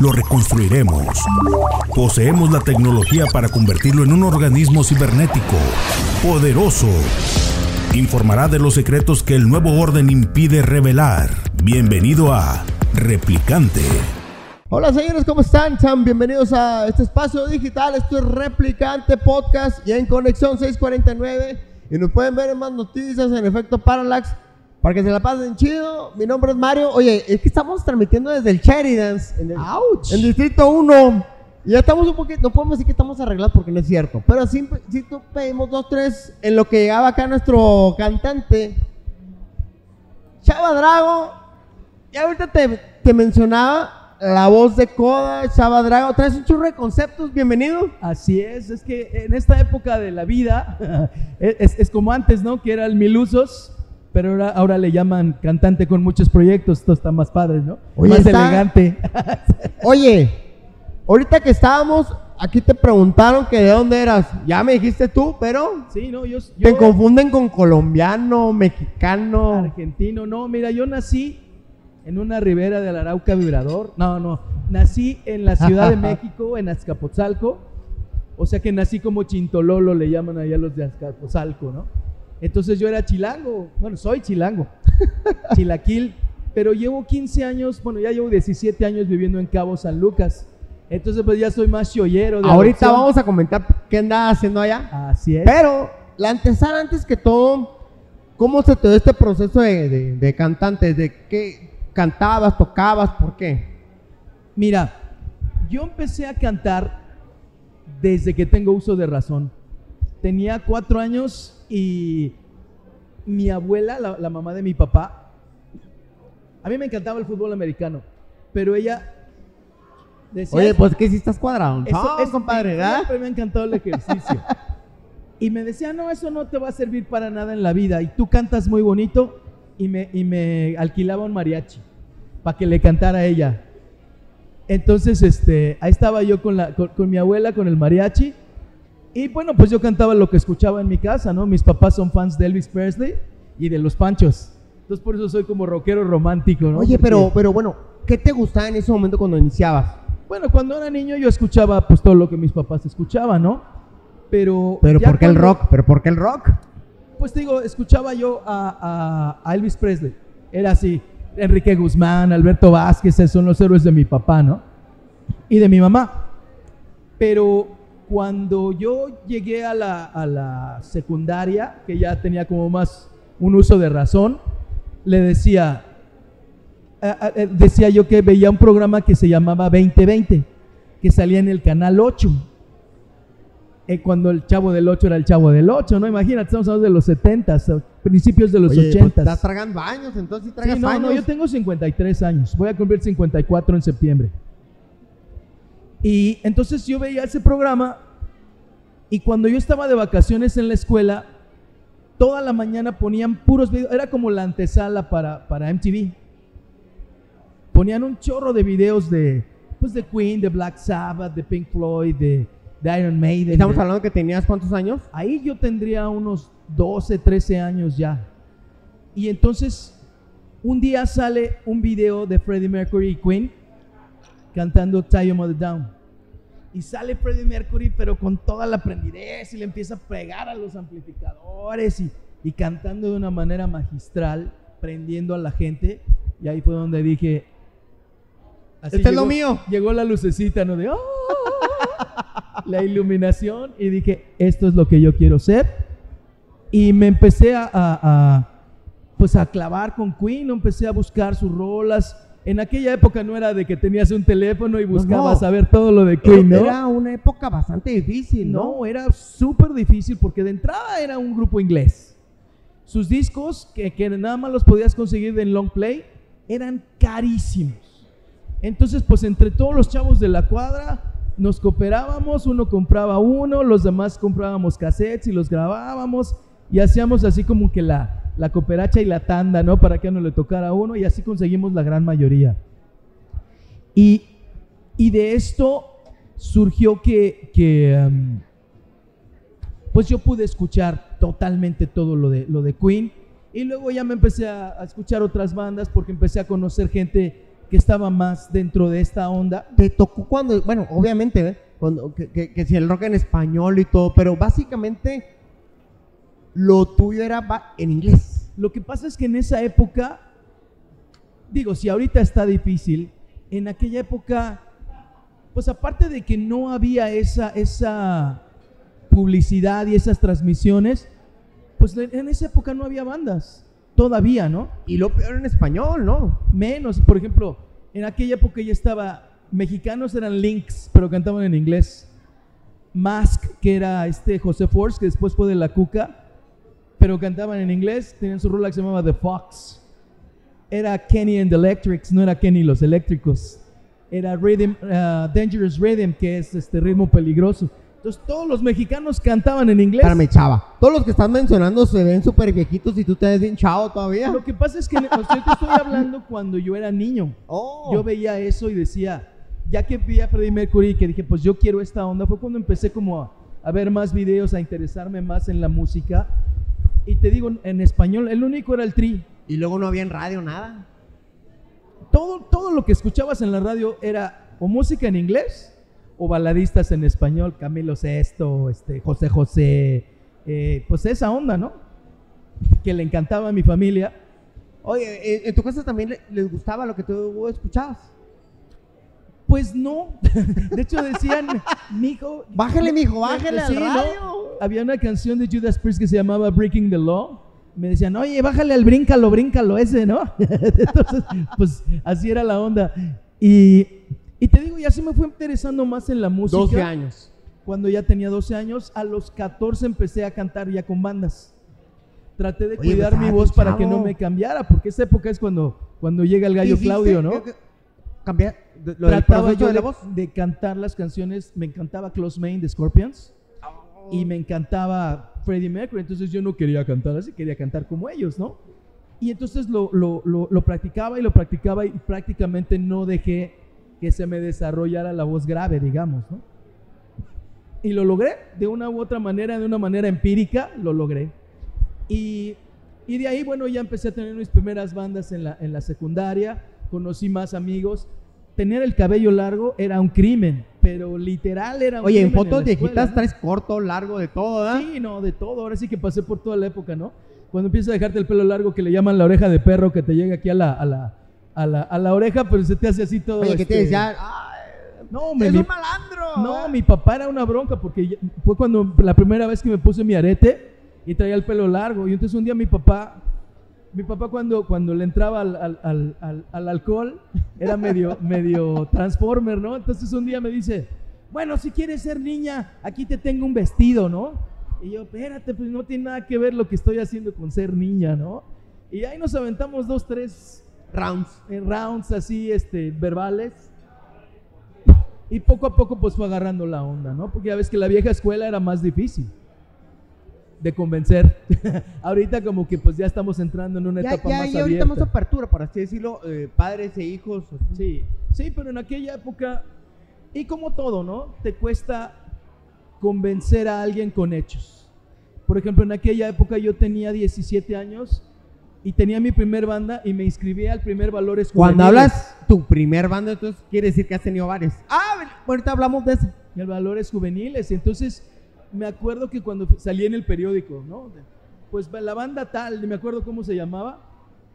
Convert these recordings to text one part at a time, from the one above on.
lo reconstruiremos. Poseemos la tecnología para convertirlo en un organismo cibernético, poderoso. Informará de los secretos que el nuevo orden impide revelar. Bienvenido a Replicante. Hola señores, ¿cómo están? Sean bienvenidos a este espacio digital. Esto es Replicante Podcast y en Conexión 649. Y nos pueden ver en más noticias en Efecto Parallax para que se la pasen chido. Mi nombre es Mario. Oye, es que estamos transmitiendo desde el Sheridan, en el, en Distrito 1. Y ya estamos un poquito, no podemos decir que estamos arreglados porque no es cierto. Pero sí, sí pedimos dos, tres en lo que llegaba acá nuestro cantante, Chava Drago. Y ahorita te, te mencionaba la voz de Coda, Chava Drago. Traes un churro de conceptos, bienvenido. Así es, es que en esta época de la vida, es, es como antes, ¿no? Que era el mil usos pero ahora, ahora, le llaman cantante con muchos proyectos, esto está más padre, ¿no? más elegante. Oye, ahorita que estábamos, aquí te preguntaron que de dónde eras. Ya me dijiste tú, pero sí, no, yo, te confunden con colombiano, mexicano, argentino. No, mira, yo nací en una ribera del Arauca Vibrador. No, no, nací en la Ciudad de México, en Azcapotzalco. O sea que nací como Chintololo, le llaman allá los de Azcapotzalco, ¿no? Entonces yo era chilango, bueno, soy chilango, chilaquil, pero llevo 15 años, bueno, ya llevo 17 años viviendo en Cabo San Lucas. Entonces pues ya soy más chollero. De Ahorita vamos a comentar qué andaba haciendo allá. Así es. Pero la antesala antes que todo, ¿cómo se te dio este proceso de, de, cantante? ¿De qué cantabas, tocabas, por qué? Mira, yo empecé a cantar desde que tengo uso de razón. Tenía cuatro años y mi abuela, la, mamá de mi papá, a mí me encantaba el fútbol americano, pero ella decía... Oye, pues que si estás cuadrado. Eso, es, compadre, ¿verdad? Siempre me ha encantado el ejercicio. y me decía, no, eso no te va a servir para nada en la vida. Y tú cantas muy bonito. Y me, y me alquilaba un mariachi para que le cantara a ella. Entonces, este, ahí estaba yo con, la, con mi abuela, con el mariachi y bueno, pues yo cantaba lo que escuchaba en mi casa, ¿no? Mis papás son fans de Elvis Presley y de Los Panchos. Entonces por eso soy como rockero romántico, ¿no? Oye, pero, pero bueno, ¿qué te gustaba en ese momento cuando iniciabas? Bueno, cuando era niño yo escuchaba pues todo lo que mis papás escuchaban, ¿no? Pero... Pero ¿por qué el rock? ¿Pero por qué el rock? Pues digo, escuchaba yo a, a, Elvis Presley. Era así, Enrique Guzmán, Alberto Vázquez, esos son los héroes de mi papá, ¿no? Y de mi mamá. Pero cuando yo llegué a la, secundaria, que ya tenía como más un uso de razón, le decía, decía yo que veía un programa que se llamaba 2020, que salía en el canal 8. Eh, cuando el chavo del 8 era el chavo del 8, ¿no? Imagínate, estamos hablando de los 70, principios de los 80. Pues, estás tragando años, entonces tragas no, No, yo tengo 53 años, voy a cumplir 54 en septiembre. Y entonces yo veía ese programa y cuando yo estaba de vacaciones en la escuela, toda la mañana ponían puros videos, era como la antesala para, para MTV. Ponían un chorro de videos de, pues de Queen, de Black Sabbath, de Pink Floyd, de, Iron Maiden. ¿Estamos hablando que tenías cuántos años? Ahí yo tendría unos 12, 13 años ya. Y entonces, un día sale un video de Freddie Mercury y Queen cantando Tie Your Mother Down. Y sale Freddie Mercury, pero con toda la prendidez y le empieza a pegar a los amplificadores y, y cantando de una manera magistral, prendiendo a la gente. Y ahí fue donde dije, así este es lo mío. Llegó la lucecita, ¿no? De, oh", la iluminación y dije, esto es lo que yo quiero ser. Y me empecé a, a, pues a clavar con Queen, empecé a buscar sus rolas en aquella época no era de que tenías un teléfono y buscabas saber todo lo de Queen, ¿no? Era una época bastante difícil, ¿no? No, era súper difícil porque de entrada era un grupo inglés. Sus discos, que, nada más los podías conseguir en long play, eran carísimos. Entonces, pues entre todos los chavos de la cuadra nos cooperábamos, uno compraba uno, los demás comprábamos cassettes y los grabábamos y hacíamos así como que la, la cooperacha y la tanda, ¿no? Para que no le tocara a uno y así conseguimos la gran mayoría. Y, y de esto surgió que, que um, pues yo pude escuchar totalmente todo lo de, lo de Queen y luego ya me empecé a, escuchar otras bandas porque empecé a conocer gente que estaba más dentro de esta onda. Te tocó cuando, bueno, obviamente, ¿eh? cuando, que, que- que si el rock en español y todo, pero básicamente lo tuyo era en inglés. Lo que pasa es que en esa época, digo, si ahorita está difícil, en aquella época, pues aparte de que no había esa, esa publicidad y esas transmisiones, pues en esa época no había bandas, todavía, ¿no? Y lo peor en español, ¿no? Menos, por ejemplo, en aquella época ya estaba, mexicanos eran Lynx, pero cantaban en inglés. Mask, que era este José Force, que después fue de La Cuca, pero cantaban en inglés, tenían su rola que se llamaba The Fox. Era Kenny and the Electrics, no era Kenny los eléctricos. Era Rhythm, uh, Dangerous Rhythm, que es este ritmo peligroso. Entonces todos los mexicanos cantaban en inglés. Espérame, chava. Todos los que están mencionando se ven súper viejitos y tú te ves bien chavo todavía. Lo que pasa es que o sea, yo te estoy hablando cuando yo era niño. Oh. Yo veía eso y decía, ya que vi a Freddie Mercury y que dije, pues yo quiero esta onda, fue cuando empecé como a, a ver más videos, a interesarme más en la música. Y te digo, en español, el único era el tri. Y luego no había en radio nada. Todo, todo lo que escuchabas en la radio era o música en inglés o baladistas en español, Camilo Sesto, este, José José, eh, pues esa onda, ¿no? Que le encantaba a mi familia. Oye, ¿en- ¿en tu casa también le- les gustaba lo que tú escuchabas? Pues no. De hecho decían, mijo. Bájale, mijo, bájale al radio. Había una canción de Judas Priest que se llamaba Breaking the Law. Me decían, oye, bájale al bríncalo, bríncalo ese, ¿no? Entonces, pues así era la onda. Y, y te digo, ya se me fue interesando más en la música. 12 años. Cuando ya tenía 12 años, a los 14 empecé a cantar ya con bandas. Traté de Oye, cuidar pues, mi ah, voz para que no me cambiara, porque esa época es cuando, cuando llega el gallo ¿Hiciste- Claudio, ¿no? que- Cambiar de- lo del yo de la voz. de cantar las canciones, me encantaba Close Main de Scorpions y me encantaba Freddie Mercury, entonces yo no quería cantar así, quería cantar como ellos, ¿no? Y entonces lo, lo, lo, lo practicaba y lo practicaba y prácticamente no dejé que se me desarrollara la voz grave, digamos, ¿no? Y lo logré, de una u otra manera, de una manera empírica, lo logré. Y, y de ahí, bueno, ya empecé a tener mis primeras bandas en la, en la secundaria, conocí más amigos. Tener el cabello largo era un crimen, pero literal era un Oye, en crimen fotos la viejitas traes corto, largo, de todo, ¿verdad? Sí, no, de todo. Ahora sí que pasé por toda la época, ¿no? Cuando empiezas a dejarte el pelo largo que le llaman la oreja de perro, que te llega aquí a la, a la, a la, a la oreja, pero se te hace así todo. Oye, ¿qué te este, decían? ¡Ay, No, me, es un malandro! no, ¿verdad? mi papá era una bronca porque fue cuando la primera vez que me puse mi arete y traía el pelo largo. Y entonces un día mi papá, mi papá cuando, cuando le entraba al, al- al- al- al alcohol, era medio, medio transformer, ¿no? Entonces un día me dice, bueno, si quieres ser niña, aquí te tengo un vestido, ¿no? Y yo, espérate, pues no tiene nada que ver lo que estoy haciendo con ser niña, ¿no? Y ahí nos aventamos dos, tres Rounds. eh, rounds así, este, verbales. Y poco a poco pues fue agarrando la onda, ¿no? Porque ya ves que la vieja escuela era más difícil de convencer. Ahorita como que pues ya estamos entrando en una Ya, etapa ya más hay ahorita más apertura, por así decirlo, eh, padres e hijos. Sí, sí, pero en aquella época, y como todo, ¿no? Te cuesta convencer a alguien con hechos. Por ejemplo, en aquella época yo tenía 17 años y tenía mi primer banda y me inscribí al primer Valores Cuando Juveniles. hablas tu primer banda, entonces quiere decir que has tenido varios. Ah, ahorita hablamos de eso. el valores juveniles. Y entonces me acuerdo que cuando salí en el periódico, ¿no? Pues la banda tal, me acuerdo cómo se llamaba.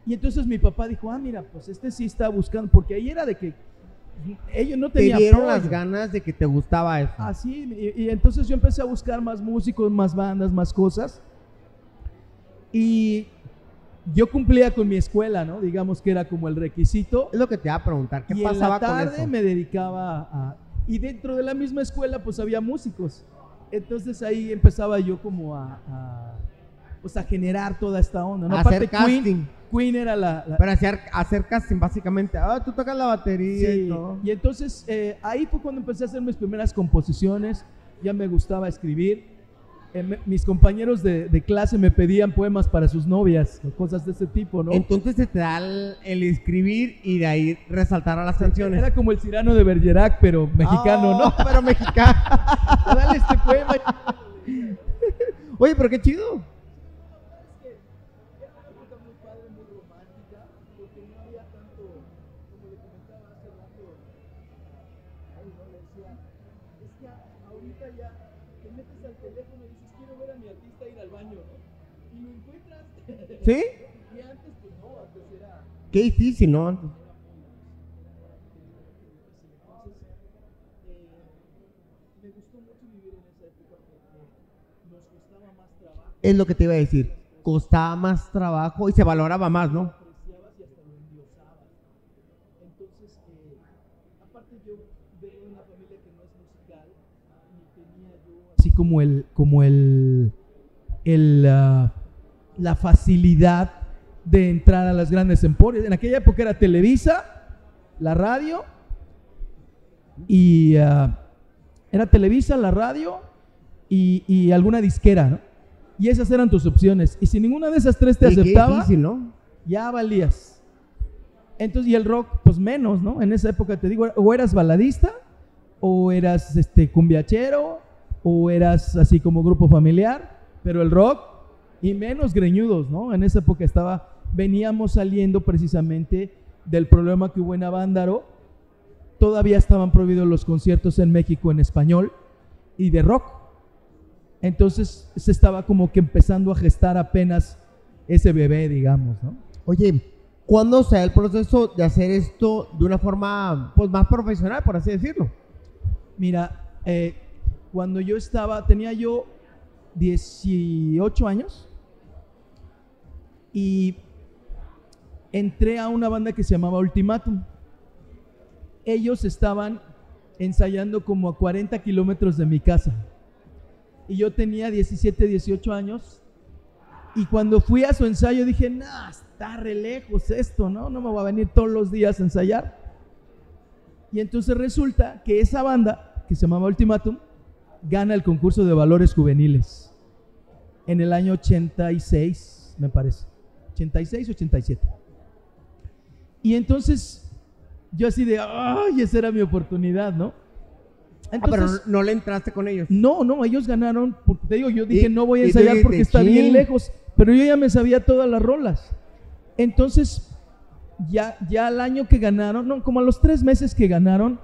Y entonces mi papá dijo, ah, mira, pues este sí está buscando, porque ahí era de que ellos no Te tenían dieron las ganas de que te gustaba eso. Así, y, y entonces yo empecé a buscar más músicos, más bandas, más cosas. Y yo cumplía con mi escuela, ¿no? Digamos que era como el requisito. Es lo que te iba a preguntar. ¿Qué y pasaba en la tarde con eso? me dedicaba a... Y dentro de la misma escuela pues había músicos. Entonces ahí empezaba yo como a, a, pues a generar toda esta onda, ¿no? Hacer Aparte Queen. Queen era la, la- Pero hacer, hacer casting, básicamente. Ah, tú tocas la batería Sí, y todo. y entonces eh, ahí fue cuando empecé a hacer mis primeras composiciones, ya me gustaba escribir. Eh, mis compañeros de, de clase me pedían poemas para sus novias o cosas de ese tipo, ¿no? Entonces se te da el, el escribir y de ahí resaltar a las canciones. Era como el Cirano de Bergerac, pero mexicano, Ah, ¿no? Pero mexicano. Dale este poema. Oye, pero qué chido. ¿Sí? Qué difícil, ¿no? Es lo que te iba a decir. Costaba más trabajo y se valoraba más, ¿no? Así como el, como el, el, ah, la facilidad de entrar a las grandes emporios. En aquella época era Televisa, la radio, y ah, era Televisa, la radio y, y alguna disquera, ¿no? Y esas eran tus opciones. Y si ninguna de esas tres te Y aceptaba, difícil, ¿no? ya valías. Entonces, y el rock, pues menos, ¿no? En esa época te digo, o eras baladista, o eras este cumbiachero, o eras así como grupo familiar, pero el rock, y menos greñudos, ¿no? En esa época estaba, veníamos saliendo precisamente del problema que hubo en Avándaro, todavía estaban prohibidos los conciertos en México en español y de rock. Entonces se estaba como que empezando a gestar apenas ese bebé, digamos, ¿no? Oye, ¿cuándo se da el proceso de hacer esto de una forma pues más profesional, por así decirlo? Mira, eh, cuando yo estaba, tenía yo 18 años y entré a una banda que se llamaba Ultimatum. Ellos estaban ensayando como a 40 kilómetros de mi casa. Y yo tenía 17, 18 años. Y cuando fui a su ensayo dije, nah, está re lejos esto, ¿no? No me voy a venir todos los días a ensayar. Y entonces resulta que esa banda, que se llamaba Ultimatum, gana el concurso de valores juveniles en el año 86, me parece. 86, 87. Y entonces yo así de, ay, esa era mi oportunidad, ¿no? ah, pero Entonces, no le entraste con ellos. no, no, ellos ganaron, porque te digo, yo dije, no voy a ensayar porque está bien lejos, pero yo ya me sabía todas las rolas. Entonces, ya, ya al año que ganaron, no, como a los tres meses que ganaron,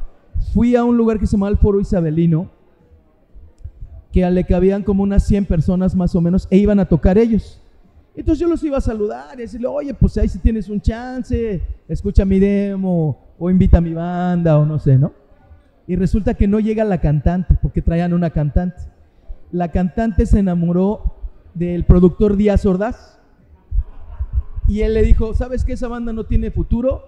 fui a un lugar que se llama el Foro Isabelino, que le cabían como unas 100 personas más o menos, e iban a tocar ellos. Entonces yo los iba a saludar y decirle, oye, pues ahí si tienes un chance, escucha mi demo, o invita a mi banda, o no sé, ¿no? Y resulta que no llega la cantante, porque traían una cantante. La cantante se enamoró del productor Díaz Ordaz. Y él le dijo, ¿sabes que esa banda no tiene futuro?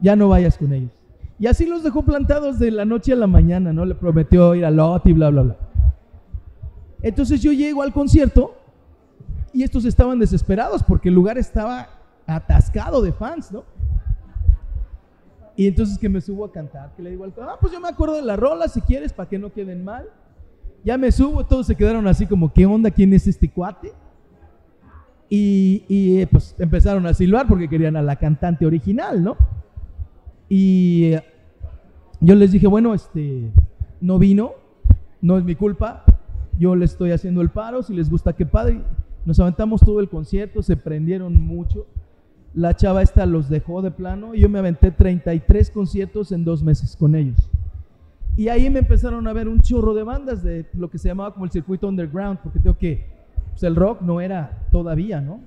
Ya no vayas con ellos. Y así los dejó plantados de la noche a la mañana, ¿no? Le prometió ir a Lot y bla, bla, bla. Entonces yo llego al concierto y estos estaban desesperados porque el lugar estaba atascado de fans, ¿no? Y entonces que me subo a cantar, que le digo al ah, pues yo me acuerdo de la rola, si quieres, para que no queden mal. Ya me subo, todos se quedaron así como, ¿qué onda? ¿Quién es este cuate? Y, y, eh, pues empezaron a silbar porque querían a la cantante original, ¿no? Y eh, yo les dije, bueno, este, no vino, no es mi culpa, yo le estoy haciendo el paro, si les gusta, qué padre. Nos aventamos todo el concierto, se prendieron mucho. La chava esta los dejó de plano y yo me aventé 33 conciertos en dos meses con ellos. Y ahí me empezaron a ver un chorro de bandas de lo que se llamaba como el circuito underground, porque tengo que, pues el rock no era todavía, ¿no?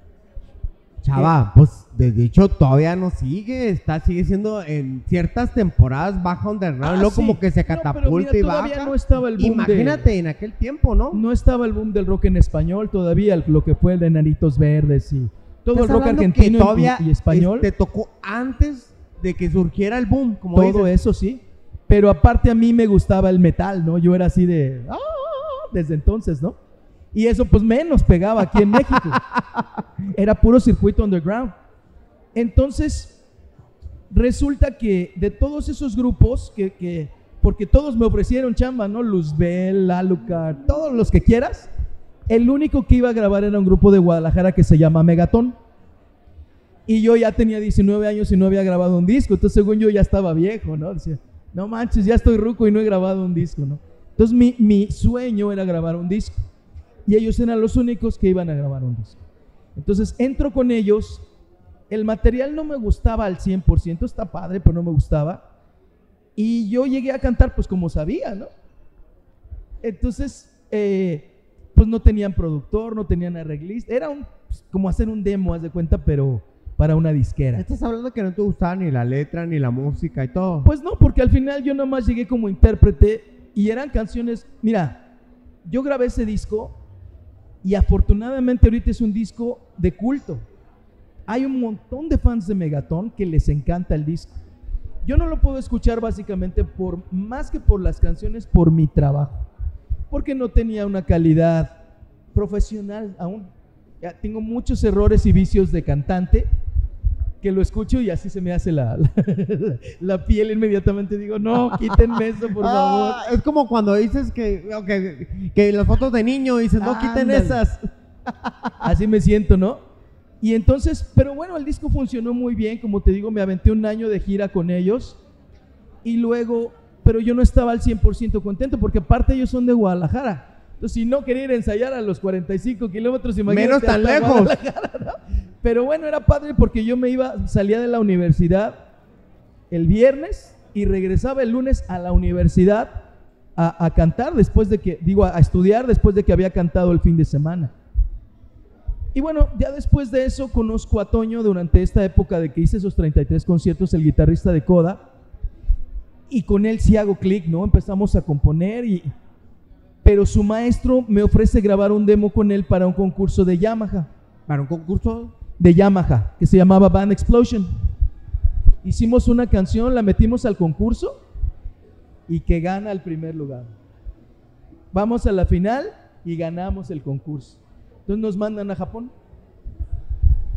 Chava, pues de hecho todavía no sigue, está sigue siendo en ciertas temporadas baja underground, Ah, luego sí. como que se No, catapulta mira, y baja. no estaba el boom Imagínate de- en aquel tiempo, ¿no? No estaba el boom del rock en español todavía, lo que fue el de Naritos Verdes y todo el rock argentino y- español. Te tocó antes de que surgiera el boom, como todo dices. eso sí. Pero aparte a mí me gustaba el metal, ¿no? Yo era así de... "Ah", Desde entonces, ¿no? Y eso pues menos pegaba aquí en México. Era puro circuito underground. Entonces, resulta que de todos esos grupos, que, que porque todos me ofrecieron chamba, ¿no? Luzbel, Alucard, todos los que quieras, el único que iba a grabar era un grupo de Guadalajara que se llama Megatón. Y yo ya tenía 19 años y no había grabado un disco. Entonces, según yo, ya estaba viejo, ¿no? Decía, no manches, ya estoy ruco y no he grabado un disco, ¿no? Entonces, mi, mi sueño era grabar un disco. Y ellos eran los únicos que iban a grabar un disco. Entonces, entro con ellos. El material no me gustaba al 100%, está padre, pero no me gustaba. Y yo llegué a cantar, pues como sabía, ¿no? Entonces, eh, pues no tenían productor, no tenían arreglista. Era un, pues, como hacer un demo, haz de cuenta, pero para una disquera. Estás hablando que no te gustaba ni la letra, ni la música y todo. Pues no, porque al final yo nomás llegué como intérprete y eran canciones. Mira, yo grabé ese disco y afortunadamente ahorita es un disco de culto. Hay un montón de fans de Megatón que les encanta el disco. Yo no lo puedo escuchar básicamente por más que por las canciones, por mi trabajo. Porque no tenía una calidad profesional aún. Tengo muchos errores y vicios de cantante que lo escucho y así se me hace la, la, la piel inmediatamente. Digo, no, quítenme eso, por favor. Ah, es como cuando dices que, que, que las fotos de niño dices, no quiten esas. Así me siento, ¿no? Y entonces, pero bueno, el disco funcionó muy bien, como te digo, me aventé un año de gira con ellos y luego, pero yo no estaba al 100% contento porque aparte ellos son de Guadalajara. Entonces, si no quería ir a ensayar a los 45 kilómetros, imagínate. Menos tan lejos. ¿no? Pero bueno, era padre porque yo me iba, salía de la universidad el viernes y regresaba el lunes a la universidad a, a cantar después de que, digo, a, a estudiar después de que había cantado el fin de semana. Y bueno, ya después de eso conozco a Toño durante esta época de que hice esos 33 conciertos, el guitarrista de Coda. Y con él sí hago clic, ¿no? Empezamos a componer y... Pero su maestro me ofrece grabar un demo con él para un concurso de Yamaha, Para un concurso. de Yamaha, que se llamaba Band Explosion. Hicimos una canción, la metimos al concurso y que gana el primer lugar. Vamos a la final y ganamos el concurso. Entonces nos mandan a Japón.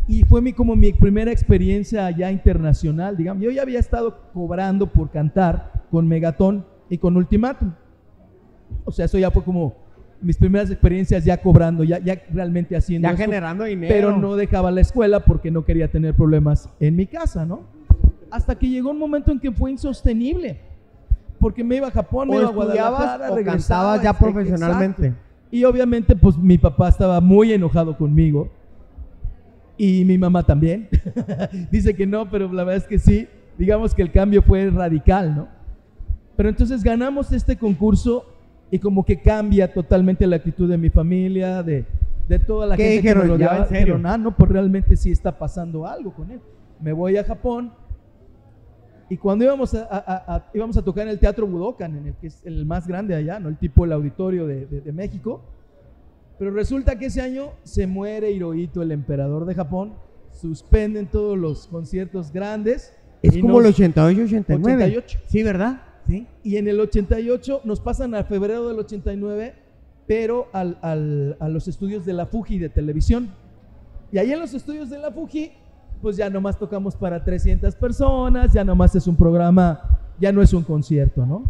Y fue mi, como mi primera experiencia ya internacional, digamos. Yo ya había estado cobrando por cantar con Megatón y con Ultimatum. O sea, eso ya fue como mis primeras experiencias ya cobrando, ya, ya realmente haciendo Ya esto, generando dinero. pero no dejaba la escuela porque no quería tener problemas en mi casa, ¿no? Hasta que llegó un momento en que fue insostenible. Porque me iba a Japón, me O iba a Guadalajara, o regresaba, ya exacto. profesionalmente. Y obviamente, pues mi papá estaba muy enojado conmigo. Y mi mamá también. Dice que no, pero la verdad es que sí. Digamos que el cambio fue radical, ¿no? Pero entonces ganamos este concurso y como que cambia totalmente la actitud de mi familia, de, de toda la ¿Qué gente dijeron? que me rodeaba. Dijeron, ah, no, pues realmente sí está pasando algo con él. Me voy a Japón y cuando íbamos a, a- a- íbamos a tocar en el Teatro Budokan, en el que es el más grande allá, ¿no? El tipo el auditorio de, de- de México. Pero resulta que ese año se muere Hirohito, el emperador de Japón. Suspenden todos los conciertos grandes. Es como nos- el 88, 89. 88. Sí, ¿verdad? Sí. Y en el 88 nos pasan a febrero del 89, pero al- a los estudios de la Fuji de televisión. Y ahí en los estudios de la Fuji, pues ya nomás tocamos para 300 personas, ya nomás es un programa, ya no es un concierto, ¿no?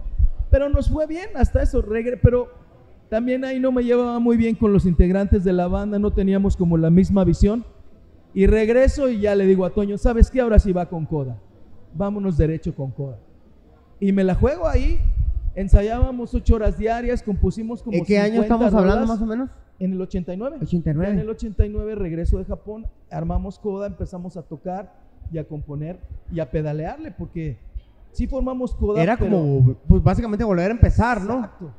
Pero nos fue bien hasta eso, pero también ahí no me llevaba muy bien con los integrantes de la banda, no teníamos como la misma visión. Y regreso y ya le digo a Toño, ¿sabes qué? Ahora sí va con Coda. Vámonos derecho con Coda. Y me la juego ahí. Ensayábamos ocho horas diarias, compusimos como ¿En qué año 50 estamos hablando más o menos? En el 89. 89. Ya En el 89 regreso de Japón, armamos Coda, empezamos a tocar y a componer y a pedalearle, porque sí formamos Coda. Era pero- como, pues básicamente volver a empezar, ¿no? Exacto.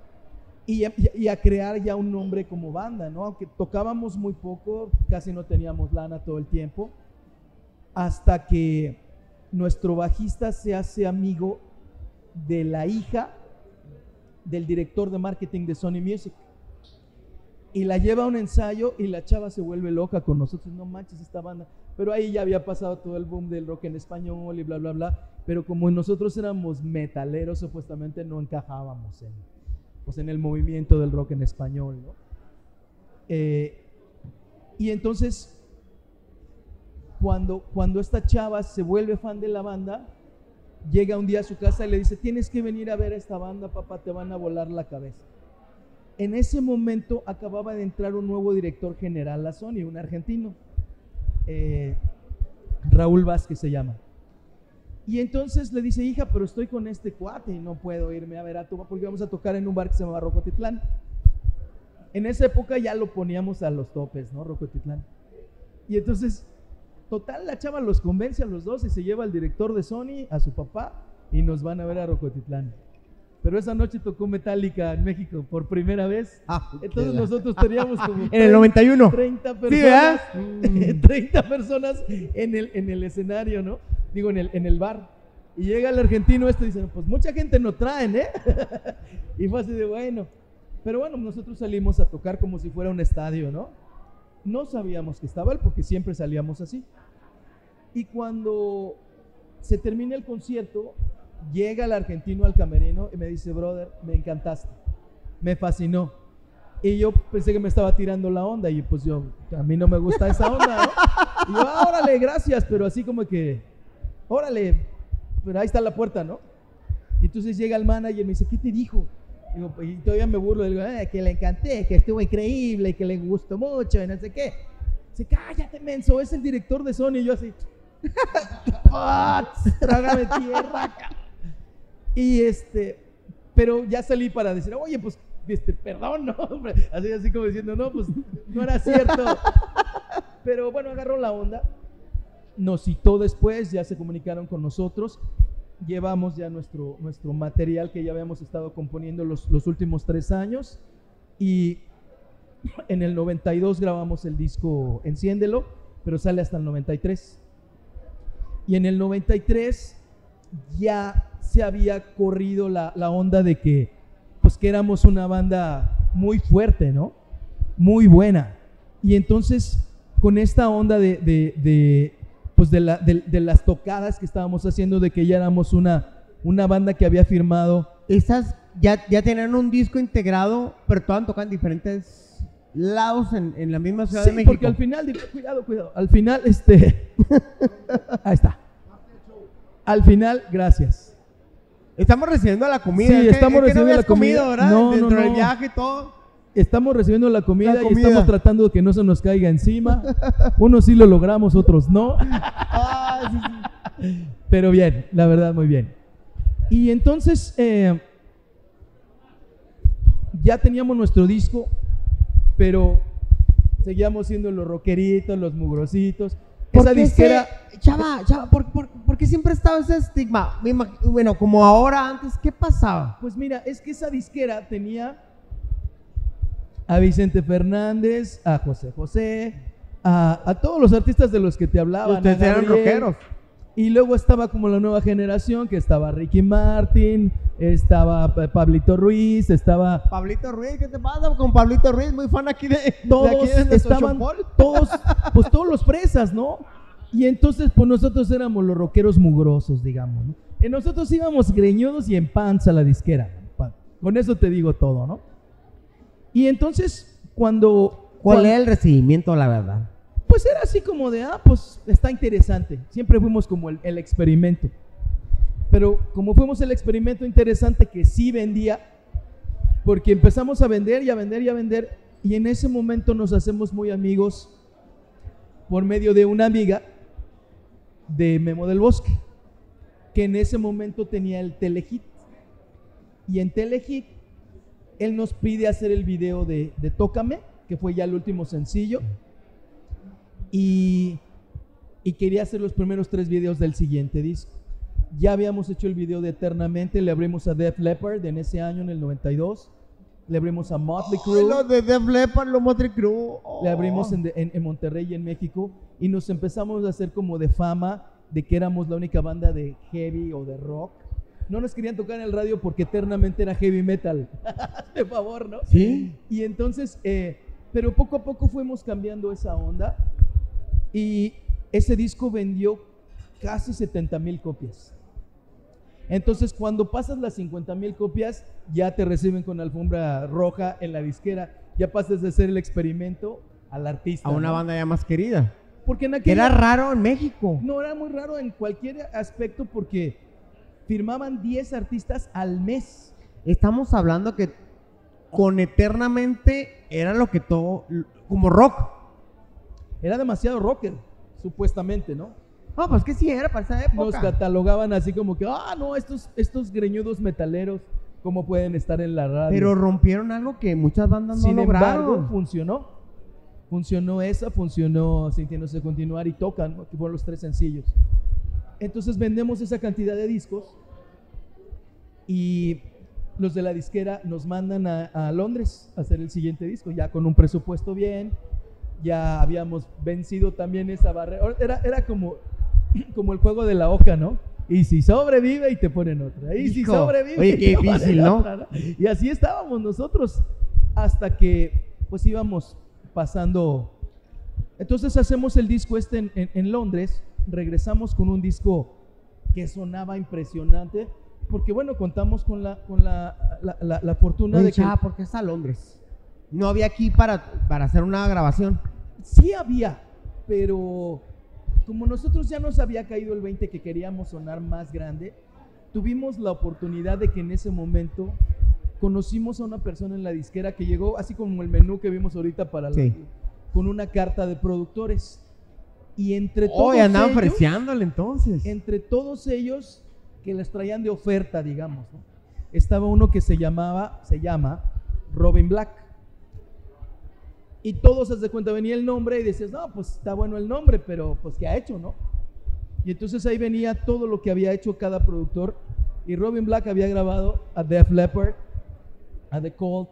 Y, a- y a crear ya un nombre como banda, ¿no? Aunque tocábamos muy poco, casi no teníamos lana todo el tiempo, hasta que nuestro bajista se hace amigo de la hija del director de marketing de Sony Music. Y la lleva a un ensayo y la chava se vuelve loca con nosotros. No manches esta banda. Pero ahí ya había pasado todo el boom del rock en español y bla, bla, bla. Pero como nosotros éramos metaleros, supuestamente no encajábamos en, pues, en el movimiento del rock en español, ¿no? Eh, y entonces, cuando, cuando esta chava se vuelve fan de la banda, llega un día a su casa y le dice, tienes que venir a ver a esta banda, papá, te van a volar la cabeza. En ese momento acababa de entrar un nuevo director general a Sony, un argentino, eh, Raúl Vázquez se llama. Y entonces le dice, hija, pero estoy con este cuate y no puedo irme a ver a tu porque vamos a tocar en un bar que se llama Rocotitlán. En esa época ya lo poníamos a los topes, ¿no? Rocotitlán. Y entonces, total, la chava los convence a los dos y se lleva al director de Sony, a su papá, y nos van a ver a Rocotitlán. Pero esa noche tocó Metallica en México por primera vez. Ah, Entonces la- nosotros teníamos como En el 91. 30 Sí, personas, ¿verdad? 30 personas en el, en el escenario, ¿no? Digo, en el, en el bar. Y llega el argentino este y dice, pues mucha gente no traen, ¿eh? y fue así de bueno. Pero bueno, nosotros salimos a tocar como si fuera un estadio, ¿no? No sabíamos que estaba él porque siempre salíamos así. Y cuando se termina el concierto, llega el argentino al camerino y me dice, brother, me encantaste, me fascinó. Y yo pensé que me estaba tirando la onda y pues yo, a mí no me gusta esa onda, ¿no? Y yo, "Ah, órale, gracias, pero así como que, órale, pero ahí está la puerta, ¿no? Y entonces llega el manager y me dice, ¿qué te dijo? Digo, y todavía me burlo, digo, "Eh, que le encanté, que estuvo increíble, que le gustó mucho y no sé qué. Dice, cállate, menso, es el director de Sony. Y yo así, "Pats, trágame tierra. ca-". Y este, pero ya salí para decir, oye, pues, este, perdón, ¿no? Hombre, Así, así como diciendo, no, pues, no era cierto. Pero bueno, agarró la onda. Nos citó después, ya se comunicaron con nosotros. Llevamos ya nuestro, nuestro material que ya habíamos estado componiendo los, los últimos tres años. Y en el 92 grabamos el disco Enciéndelo, pero sale hasta el 93. Y en el 93 ya se había corrido la, la onda de que, pues que éramos una banda muy fuerte, ¿no? Muy buena. Y entonces, con esta onda de, de, de, pues de, la- de- de las tocadas que estábamos haciendo, de que ya éramos una, una banda que había firmado Estas ya, ya tenían un disco integrado, pero todas tocan diferentes lados en, en la misma Ciudad Sí, de México. porque al final, cuidado, cuidado. Al final, este. ahí está. Al final, gracias. Estamos recibiendo la comida. Sí, es que- estamos es que no recibiendo habías la comida. comido, ¿verdad? No, Dentro no, del no. viaje y todo. Estamos recibiendo la comida, La y comida. estamos tratando de que no se nos caiga encima. Unos sí lo logramos, otros no. Ah, sí, sí. Pero bien, la verdad, muy bien. Y entonces, eh, ya teníamos nuestro disco, pero seguíamos siendo los rockeritos, los mugrositos. ¿Por Esa qué disquera. ese- Chava, chava, ¿por, por, por qué siempre estaba ese estigma? Bueno, como ahora, antes, ¿qué pasaba? Pues mira, es que esa disquera tenía a Vicente Fernández, a José José, a, a todos los artistas de los que te hablaban. Ustedes eran rockeros. Y luego estaba como la nueva generación, que estaba Ricky Martin, estaba Pa- Pablito Ruiz, estaba... Pablito Ruiz, ¿qué te pasa con Pablito Ruiz? Muy fan aquí de, de Todos aquí de nuestro estaban, todos, pues todos los fresas, ¿no? Y entonces, pues nosotros éramos los rockeros mugrosos, digamos, ¿no? Y nosotros íbamos greñudos y en panza a la disquera. Con eso te digo todo, ¿no? Y entonces, cuando... ¿Cuál es el recibimiento, la verdad? Pues era así como de, ah, pues está interesante. Siempre fuimos como el, el experimento. Pero como fuimos el experimento interesante que sí vendía, porque empezamos a vender y a vender y a vender, y en ese momento nos hacemos muy amigos por medio de una amiga de Memo del Bosque, que en ese momento tenía el Telehit. Y en Telehit, él nos pide hacer el video de, de Tócame, que fue ya el último sencillo y, y quería hacer los primeros tres videos del siguiente disco. Ya habíamos hecho el video de Eternamente, le abrimos a Def Leppard en ese año, en el 92, le abrimos a Motley Ay, Crue, los de Def Leppard, los Motley Crue. le Oh. abrimos en, en- en Monterrey y en México y nos empezamos a hacer como de fama de que éramos la única banda de heavy o de rock. No nos querían tocar en el radio porque Eternamente era heavy metal. de favor, ¿no? ¿Sí? Y entonces, eh, pero poco a poco fuimos cambiando esa onda y ese disco vendió casi 70 mil copias. Entonces, cuando pasas las 50 mil copias, ya te reciben con alfombra roja en la disquera. ya pasas de ser el experimento al artista. A una ¿no? banda ya más querida. Porque en aquella era raro en México. no era muy raro en cualquier aspecto porque firmaban 10 artistas al mes. Estamos hablando que con Eternamente era lo que todo, como rock. Era demasiado rocker, supuestamente, ¿no? No, pues que sí era para esa Nos época. catalogaban así como que, ah, no, estos, estos greñudos metaleros, ¿cómo pueden estar en la radio? Pero rompieron algo que muchas bandas no Sin lograron. embargo, funcionó. Funcionó esa, funcionó Sintiéndose Continuar y Tocan, ¿no? que fueron los tres sencillos. Entonces vendemos esa cantidad de discos y los de la disquera nos mandan a, a Londres a hacer el siguiente disco, ya con un presupuesto bien, ya habíamos vencido también esa barrera. Era, era como, como el juego de la oca, ¿no? Y si sobrevive y te ponen otra. Y si sobrevive oye, y qué difícil, ¿no? otra, Y así estábamos nosotros hasta que pues íbamos pasando. Entonces hacemos el disco este en, en- en Londres, regresamos con un disco que sonaba impresionante, porque bueno, contamos con la, con la, la, la- la fortuna Oye, de que chava, ¿por qué está Londres? No había aquí para, para hacer una grabación. sí había, pero como nosotros ya nos había caído el 20 que queríamos sonar más grande, tuvimos la oportunidad de que en ese momento conocimos a una persona en la disquera que llegó, así como el menú que vimos ahorita para la- Sí. con una carta de productores. Y entre todos Hoy andaban ellos, entonces. entre todos ellos que les traían de oferta, digamos, ¿no? estaba uno que se llamaba, se llama Robin Black. Y todos, haz de cuenta, venía el nombre y decías, no, pues está bueno el nombre, pero pues ¿qué ha hecho, no? Y entonces ahí venía todo lo que había hecho cada productor. Y Robin Black había grabado a Def Leppard, a The Cult,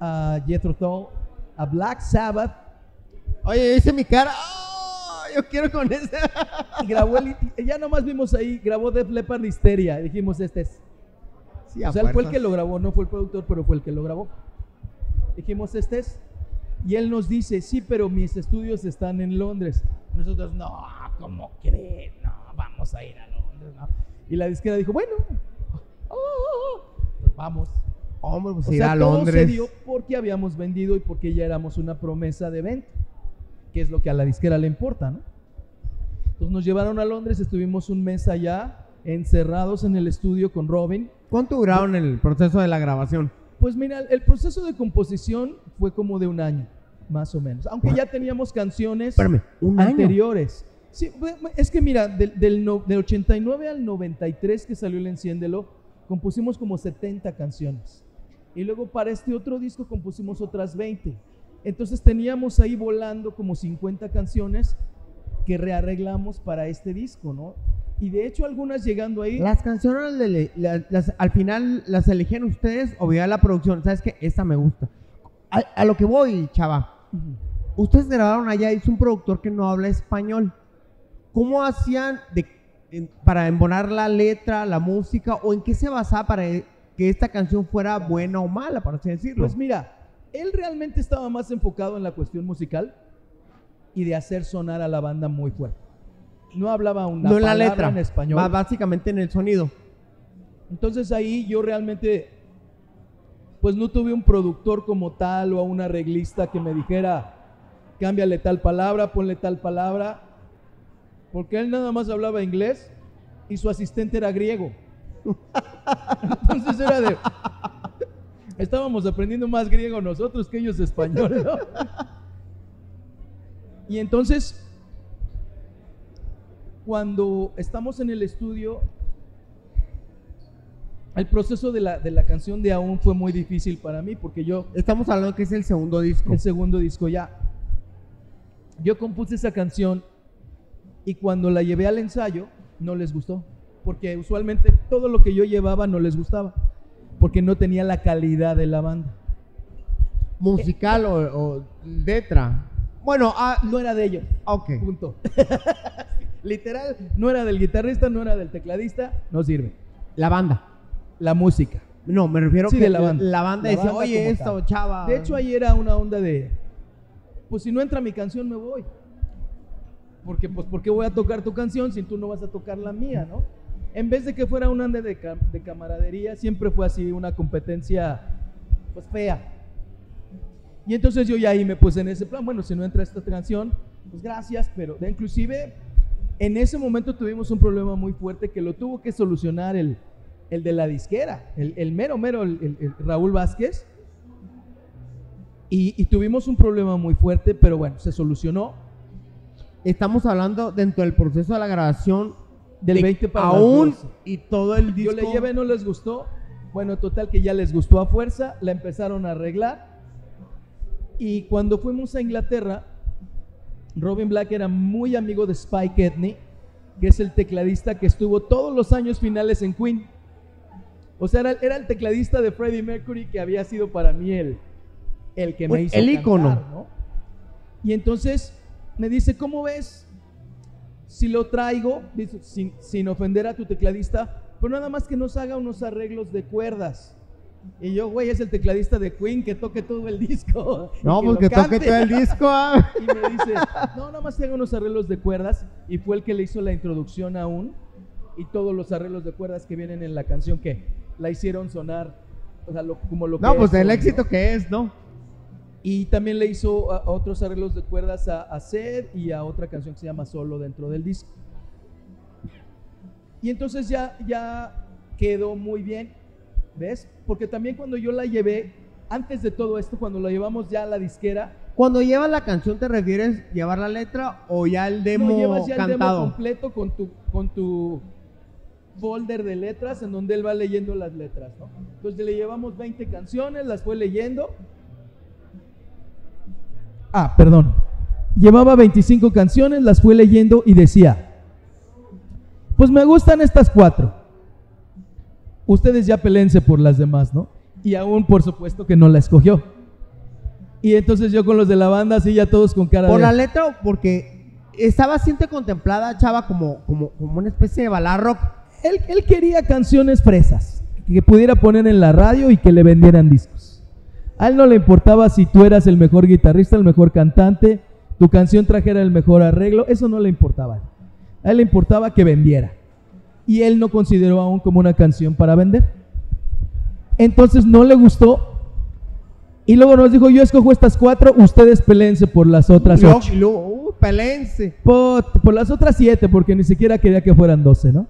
a Jethro Tull, a Black Sabbath, Oye, hice mi cara. ¡Oh! Yo quiero con ese. y grabó el, ya nomás vimos ahí, grabó Def Leppard Histeria. Y dijimos, este es. Sí, O sea, él fue el que lo grabó, no fue el productor, pero fue el que lo grabó. Dijimos, este es. Y él nos dice, sí, pero mis estudios están en Londres. Nosotros, no, ¿cómo crees? No, vamos a ir a Londres. no". Y la disquera dijo, bueno, oh, oh, oh, pues vamos. Hombre, pues O ir sea, a todo se Londres. dio porque habíamos vendido y porque ya éramos una promesa de venta, que es lo que a la disquera le importa, ¿no? Entonces nos llevaron a Londres, estuvimos un mes allá, encerrados en el estudio con Robin. ¿Cuánto duraron el proceso de la grabación? Pues mira, el proceso de composición fue como de un año, más o menos. Aunque ya teníamos canciones Espérame, un año. anteriores. Sí, fue- es que mira, del, del, no- del 89 al 93 que salió el Enciéndelo, compusimos como 70 canciones. Y luego para este otro disco compusimos otras 20. Entonces teníamos ahí volando como 50 canciones que rearreglamos para este disco, ¿no? Y de hecho algunas llegando ahí... Las canciones de le- la- las- al final las eligieron ustedes o vía la producción. ¿Sabes qué? Esta me gusta. A, a lo que voy, chava. Ustedes grabaron allá, es un productor que no habla español. ¿Cómo hacían de- en- para embonar la letra, la música, o en qué se basaba para que esta canción fuera buena o mala, por así decirlo? Pues mira, él realmente estaba más enfocado en la cuestión musical y de hacer sonar a la banda muy fuerte. No hablaba una no en la palabra letra, en español. básicamente en el sonido. Entonces ahí yo realmente, pues no tuve un productor como tal o a un arreglista que me dijera, cámbiale tal palabra, ponle tal palabra, porque él nada más hablaba inglés y su asistente era griego. Entonces era de, estábamos aprendiendo más griego nosotros que ellos español, ¿no? Y entonces, cuando estamos en el estudio, el proceso de la, de la canción de Aún fue muy difícil para mí porque yo, Estamos hablando que es el segundo disco. el segundo disco ya, yo compuse esa canción y cuando la llevé al ensayo no les gustó porque usualmente todo lo que yo llevaba no les gustaba porque no tenía la calidad de la banda. Musical o, o letra. Bueno, ah, No era de ellos, ok. punto. Literal, no era del guitarrista, no era del tecladista, no sirve. La banda. La música. No, me refiero Sí, que de la banda. La banda decía, banda oye, esto, tal. chava. De hecho, ahí era una onda de, pues si no entra mi canción, me voy. Porque, pues, ¿por qué voy a tocar tu canción si tú no vas a tocar la mía, no? En vez de que fuera una onda de, ca- de camaradería, siempre fue así, una competencia, pues fea. Y entonces yo ya ahí me puse en ese plan, bueno, si no entra esta canción, pues gracias, pero de, inclusive en ese momento tuvimos un problema muy fuerte que lo tuvo que solucionar el, el de la disquera, el, el mero, mero, el, el Raúl Vázquez. Y, y, tuvimos un problema muy fuerte, pero bueno, se solucionó. Estamos hablando dentro del proceso de la grabación del de 20 para aún y todo el disco. Yo le llevé, no les gustó. Bueno, total que ya les gustó a fuerza, la empezaron a arreglar. Y cuando fuimos a Inglaterra, Robin Black era muy amigo de Spike Edney, que es el tecladista que estuvo todos los años finales en Queen. O sea, era, era el tecladista de Freddie Mercury que había sido para mí el, el que me hizo el ícono. ¿no? Y entonces me dice, ¿cómo ves si lo traigo, sin, sin, ofender a tu tecladista, pero nada más que nos haga unos arreglos de cuerdas? Y yo, güey, es el tecladista de Queen que toque todo el disco. No, que pues que toque todo el disco. ah. Y me dice, no, nada más que haga unos arreglos de cuerdas. Y fue el que le hizo la introducción aún. Y todos los arreglos de cuerdas que vienen en la canción que la hicieron sonar, o sea, lo, como lo No, que pues es, el ¿no? éxito que es, ¿no? Y también le hizo a, otros arreglos de cuerdas a, a Sed y a otra canción que se llama Solo dentro del disco. Y entonces ya, ya quedó muy bien, ¿ves? Porque también cuando yo la llevé, antes de todo esto, cuando la llevamos ya a la disquera, Cuando llevas la canción, ¿te refieres llevar la letra o ya el demo no llevas ya el demo cantado? completo con tu, con tu folder de letras en donde él va leyendo las letras, ¿no? Entonces le llevamos 20 canciones, las fue leyendo. Ah, perdón. Llevaba 25 canciones, las fue leyendo y decía, pues me gustan estas cuatro. Ustedes ya pelense por las demás, ¿no? Y aún por supuesto que no la escogió. Y entonces yo con los de la banda, así ya todos con cara Por de... la letra o porque estaba siempre contemplada, chava, como, como, como una especie de balada rock. Él, él quería canciones fresas, que pudiera poner en la radio y que le vendieran discos. A él no le importaba si tú eras el mejor guitarrista, el mejor cantante, tu canción trajera el mejor arreglo, eso no le importaba. A él le importaba que vendiera. Y él no consideró aún como una canción para vender. Entonces no le gustó. Y luego nos dijo, yo escojo estas cuatro, ustedes peleense por las otras ocho. lo- uh, pelense. Por, por las otras siete, porque ni siquiera quería que fueran doce, ¿no?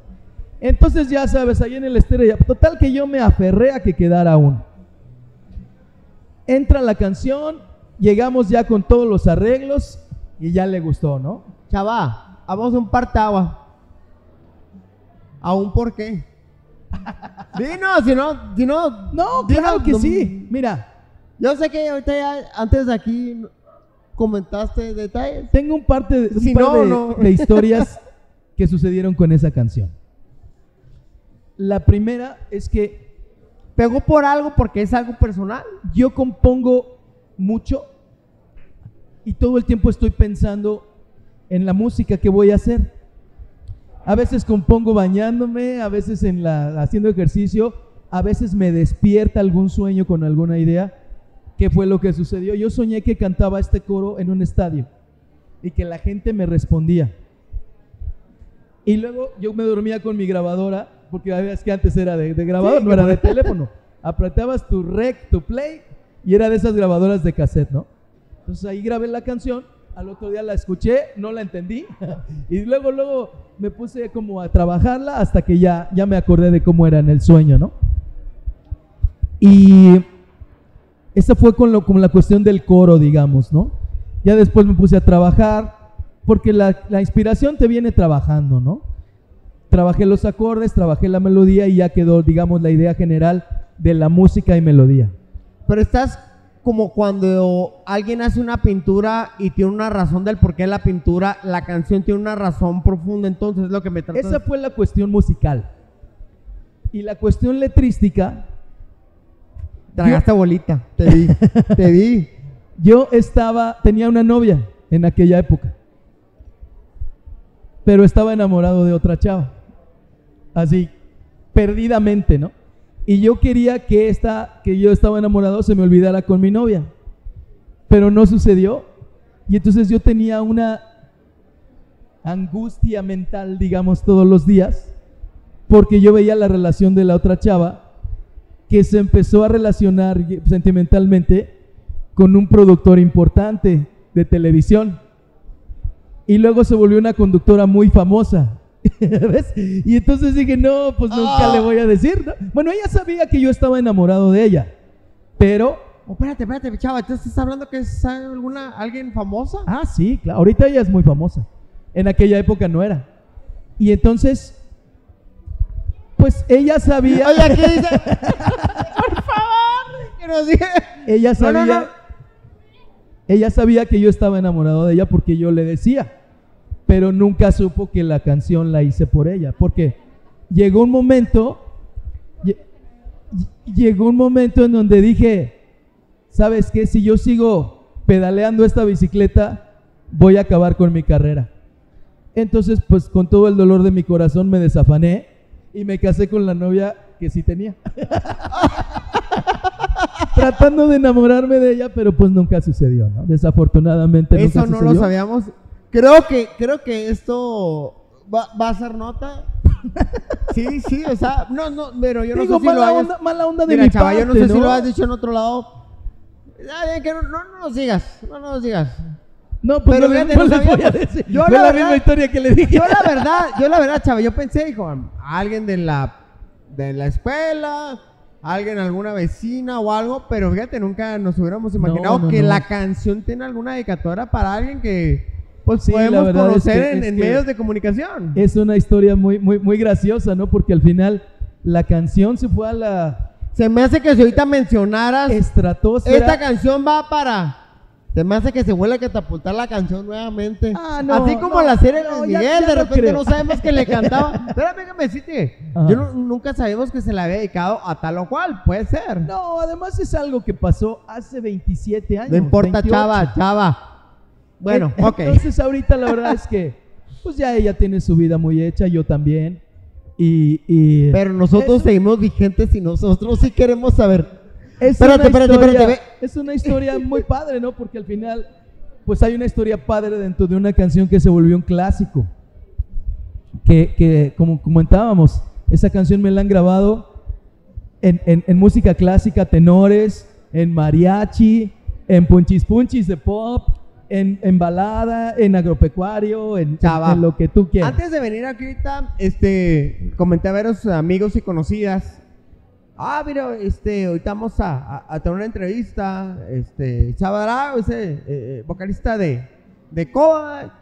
Entonces ya sabes, ahí en el estéreo, total que yo me aferré a que quedara uno. Entra la canción, llegamos ya con todos los arreglos y ya le gustó, ¿no? Chava, vamos a un parteagua. ¿Aún por qué? Dinos, si no, si no. No, claro que no- sí. Mira, Yo sé que ahorita ya, antes de aquí, comentaste detalles. tengo un, parte de, un Si par no, de, no. de historias que sucedieron con esa canción. La primera es que Pegó por algo porque es algo personal. yo compongo mucho y todo el tiempo estoy pensando en la música que voy a hacer. A veces compongo bañándome, a veces haciendo ejercicio, a veces me despierta algún sueño con alguna idea. ¿Qué fue lo que sucedió? Yo soñé que cantaba este coro en un estadio y que la gente me respondía. Y luego yo me dormía con mi grabadora, porque ya ves que antes era de, de grabador, Sí, no era de de- teléfono. Apretabas tu rec, tu play, y era de esas grabadoras de cassette, ¿no? Entonces ahí grabé la canción, al otro día la escuché, no la entendí, y luego, luego me puse como a trabajarla hasta que ya, ya me acordé de cómo era en el sueño, ¿no? Y esa fue con, lo, con la cuestión del coro, digamos, ¿no? Ya después me puse a trabajar, porque la, la inspiración te viene trabajando, ¿no? Trabajé los acordes, trabajé la melodía y ya quedó, digamos, la idea general de la música y melodía. Pero estás como cuando alguien hace una pintura y tiene una razón del por qué la pintura, la canción tiene una razón profunda, entonces es lo que me trata. Esa fue la cuestión musical. Y la cuestión letrística, Tragaste bolita, te vi, te vi. yo estaba, tenía una novia en aquella época, pero estaba enamorado de otra chava, así, perdidamente, ¿no? Y yo quería que esta, que yo estaba enamorado se me olvidara con mi novia, pero no sucedió. Y entonces yo tenía una angustia mental, digamos, todos los días, porque yo veía la relación de la otra chava que se empezó a relacionar sentimentalmente con un productor importante de televisión. Y luego se volvió una conductora muy famosa. ¿Ves? Y entonces dije, no, pues nunca Ah. le voy a decir. ¿no? Bueno, ella sabía que yo estaba enamorado de ella, pero, Oh, espérate, espérate, chava, ¿tú estás hablando que es alguna, alguien famosa? ah, sí, claro, ahorita ella es muy famosa. En aquella época no era. Y entonces, pues ella sabía, Oye, aquí dice. Por favor, que nos diga. ella No, no, sabía, no. ella sabía que yo estaba enamorado de ella porque yo le decía, pero nunca supo que la canción la hice por ella, porque llegó un momento, lle- llegó un momento en donde dije, ¿sabes qué? Si yo sigo pedaleando esta bicicleta, voy a acabar con mi carrera. Entonces, pues con todo el dolor de mi corazón me desafané y me casé con la novia que sí tenía. Tratando de enamorarme de ella, pero pues nunca sucedió, ¿no? Desafortunadamente nunca Eso no lo sabíamos. Creo que, creo que esto va, va a ser nota. Sí, sí, o sea, no, no, pero yo no sé si lo mala, hayas. onda, mala onda de Mira, mi chava, parte, yo no sé si lo has dicho en otro lado. Ah, que no, no, no nos digas, no nos digas. No, pues Pero no, fíjate, no no les voy a sabíamos. decir. Yo Fue la verdad- misma historia que le dije. Yo la verdad, yo la verdad, chava, yo pensé, dijo, alguien de la, de la escuela, alguien, alguna vecina o algo, pero fíjate, nunca nos hubiéramos imaginado no, que no. la canción tiene alguna dedicatoria para alguien que pues Sí, la podemos verdad es conocer que- en, es en que- medios de comunicación. Es una historia muy, muy, muy graciosa, ¿no? Porque al final la canción se fue a la Se me hace que si ahorita mencionaras, estratosfera. esta canción va para... Se me hace que se vuelve a catapultar la canción nuevamente. Ah, no, Así como no, la serie de no, Luis ya- Miguel, ya de no repente creo. no sabemos que le cantaba. Espérame que me. Ajá. Yo no- nunca sabemos que se le había dedicado a tal o cual. Puede ser. No, No, además es algo que pasó hace 27 años. importa, 28. chava, chava. Bueno, En- ok. Entonces ahorita la verdad es que pues ya ella tiene su vida muy hecha, yo también. Y, y Pero nosotros es, seguimos vigentes y nosotros sí queremos saber. es espérate, una espérate, historia- espérate, Es una historia muy padre, ¿no? Porque al final pues hay una historia padre dentro de una canción que se volvió un clásico. Que, que como comentábamos, esa canción me la han grabado en, en- en música clásica, tenores, en mariachi, en punchis punchis de pop, en, en balada, en agropecuario, en, Chava. en lo que tú quieras. Antes de venir aquí ahorita, este, comenté a varios amigos y conocidas. Ah, mira, este, ahorita vamos a, a- a tener una entrevista. Este, Chavará, ese eh, eh, vocalista de, de Coa.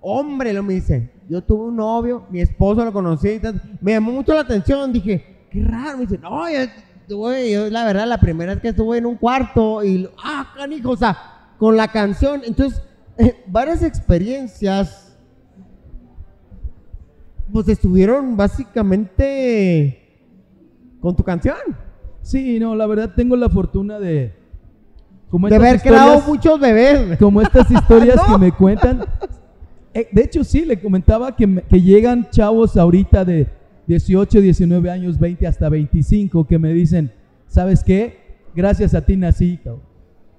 Hombre, lo me dice. Yo tuve un novio, mi esposo lo conocí. y tal. Me llamó mucho la atención. Dije, qué raro. Me dice, no, yo, tuve- yo, la verdad, la primera vez que estuve en un cuarto y, ah, canijo, o sea, con la canción. Entonces, eh, varias experiencias pues estuvieron básicamente con tu canción. Sí, no, la verdad tengo la fortuna de... Como de haber creado muchos bebés. como estas historias No. que me cuentan. Eh, de hecho, sí, le comentaba que, me- que llegan chavos ahorita de 18, 19 años, 20 hasta 25, que me dicen, ¿sabes qué? Gracias a ti nací, cabrón.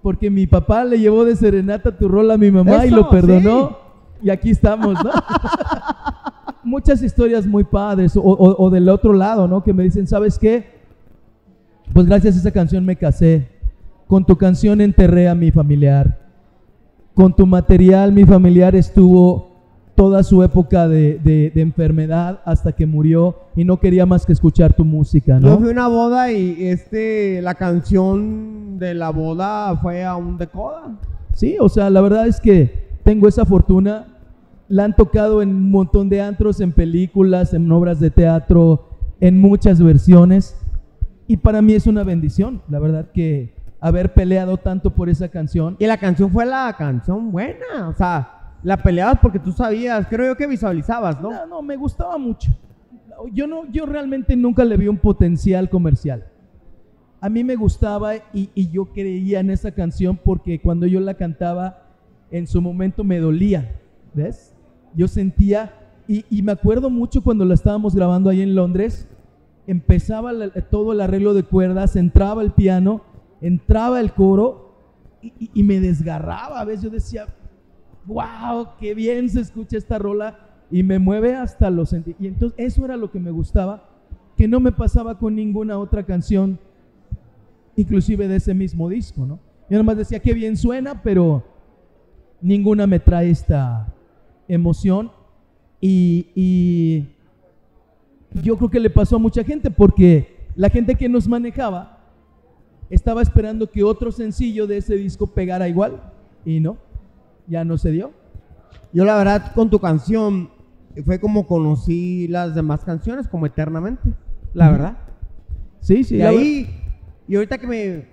Porque mi papá le llevó de serenata tu rol a mi mamá y lo perdonó. Y aquí estamos, ¿no? Muchas historias muy padres. O, o- o del otro lado, ¿no? Que me dicen, ¿sabes qué? Pues gracias a esa canción me casé. Con tu canción enterré a mi familiar. Con tu material mi familiar estuvo toda su época de, de- de enfermedad hasta que murió y no quería más que escuchar tu música, Yo ¿no? fui a una boda y este la canción de la boda fue a un decoda. Sí, o sea, la verdad es que tengo esa fortuna. La han tocado en un montón de antros, en películas, en obras de teatro, en muchas versiones. Y para mí es una bendición, la verdad que haber peleado tanto por esa canción. Y la canción fue la canción buena, o sea, la peleabas porque tú sabías, creo yo que visualizabas, ¿no? No, no, me gustaba mucho. Yo no, yo realmente nunca le vi un potencial comercial. A mí me gustaba y, y yo creía en esa canción porque cuando yo la cantaba, en su momento me dolía, ¿ves? Yo sentía, y, y me acuerdo mucho cuando la estábamos grabando ahí en Londres, empezaba todo el arreglo de cuerdas, entraba el piano, entraba el coro y- y me desgarraba. A veces yo decía, wow, qué bien se escucha esta rola y me mueve hasta los senti- Y entonces eso era lo que me gustaba, que no me pasaba con ninguna otra canción, inclusive de ese mismo disco, ¿no? Yo nomás decía que bien suena, pero ninguna me trae esta emoción. Y, y yo creo que le pasó a mucha gente porque la gente que nos manejaba estaba esperando que otro sencillo de ese disco pegara igual y no, ya no se dio. Yo la verdad con tu canción fue como conocí las demás canciones, como eternamente, la verdad. Sí, sí. Y ahí, y ahorita que me,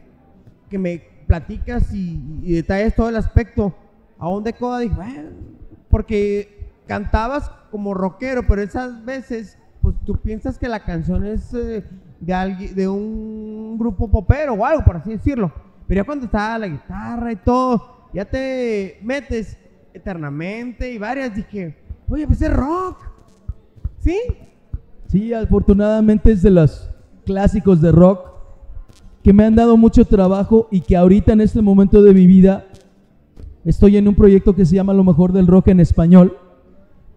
que me platicas y, y detalles todo el aspecto, ¿a dónde coda? Dije, bueno, porque cantabas como rockero, pero esas veces, pues tú piensas que la canción es eh, de alguien, de un grupo popero o algo, por así decirlo. Pero ya cuando estaba la guitarra y todo, ya te metes eternamente y varias, dije, oye, pues es rock. ¿Sí? Sí, afortunadamente es de los clásicos de rock que me han dado mucho trabajo y que ahorita en este momento de mi vida estoy en un proyecto que se llama Lo mejor del rock en español,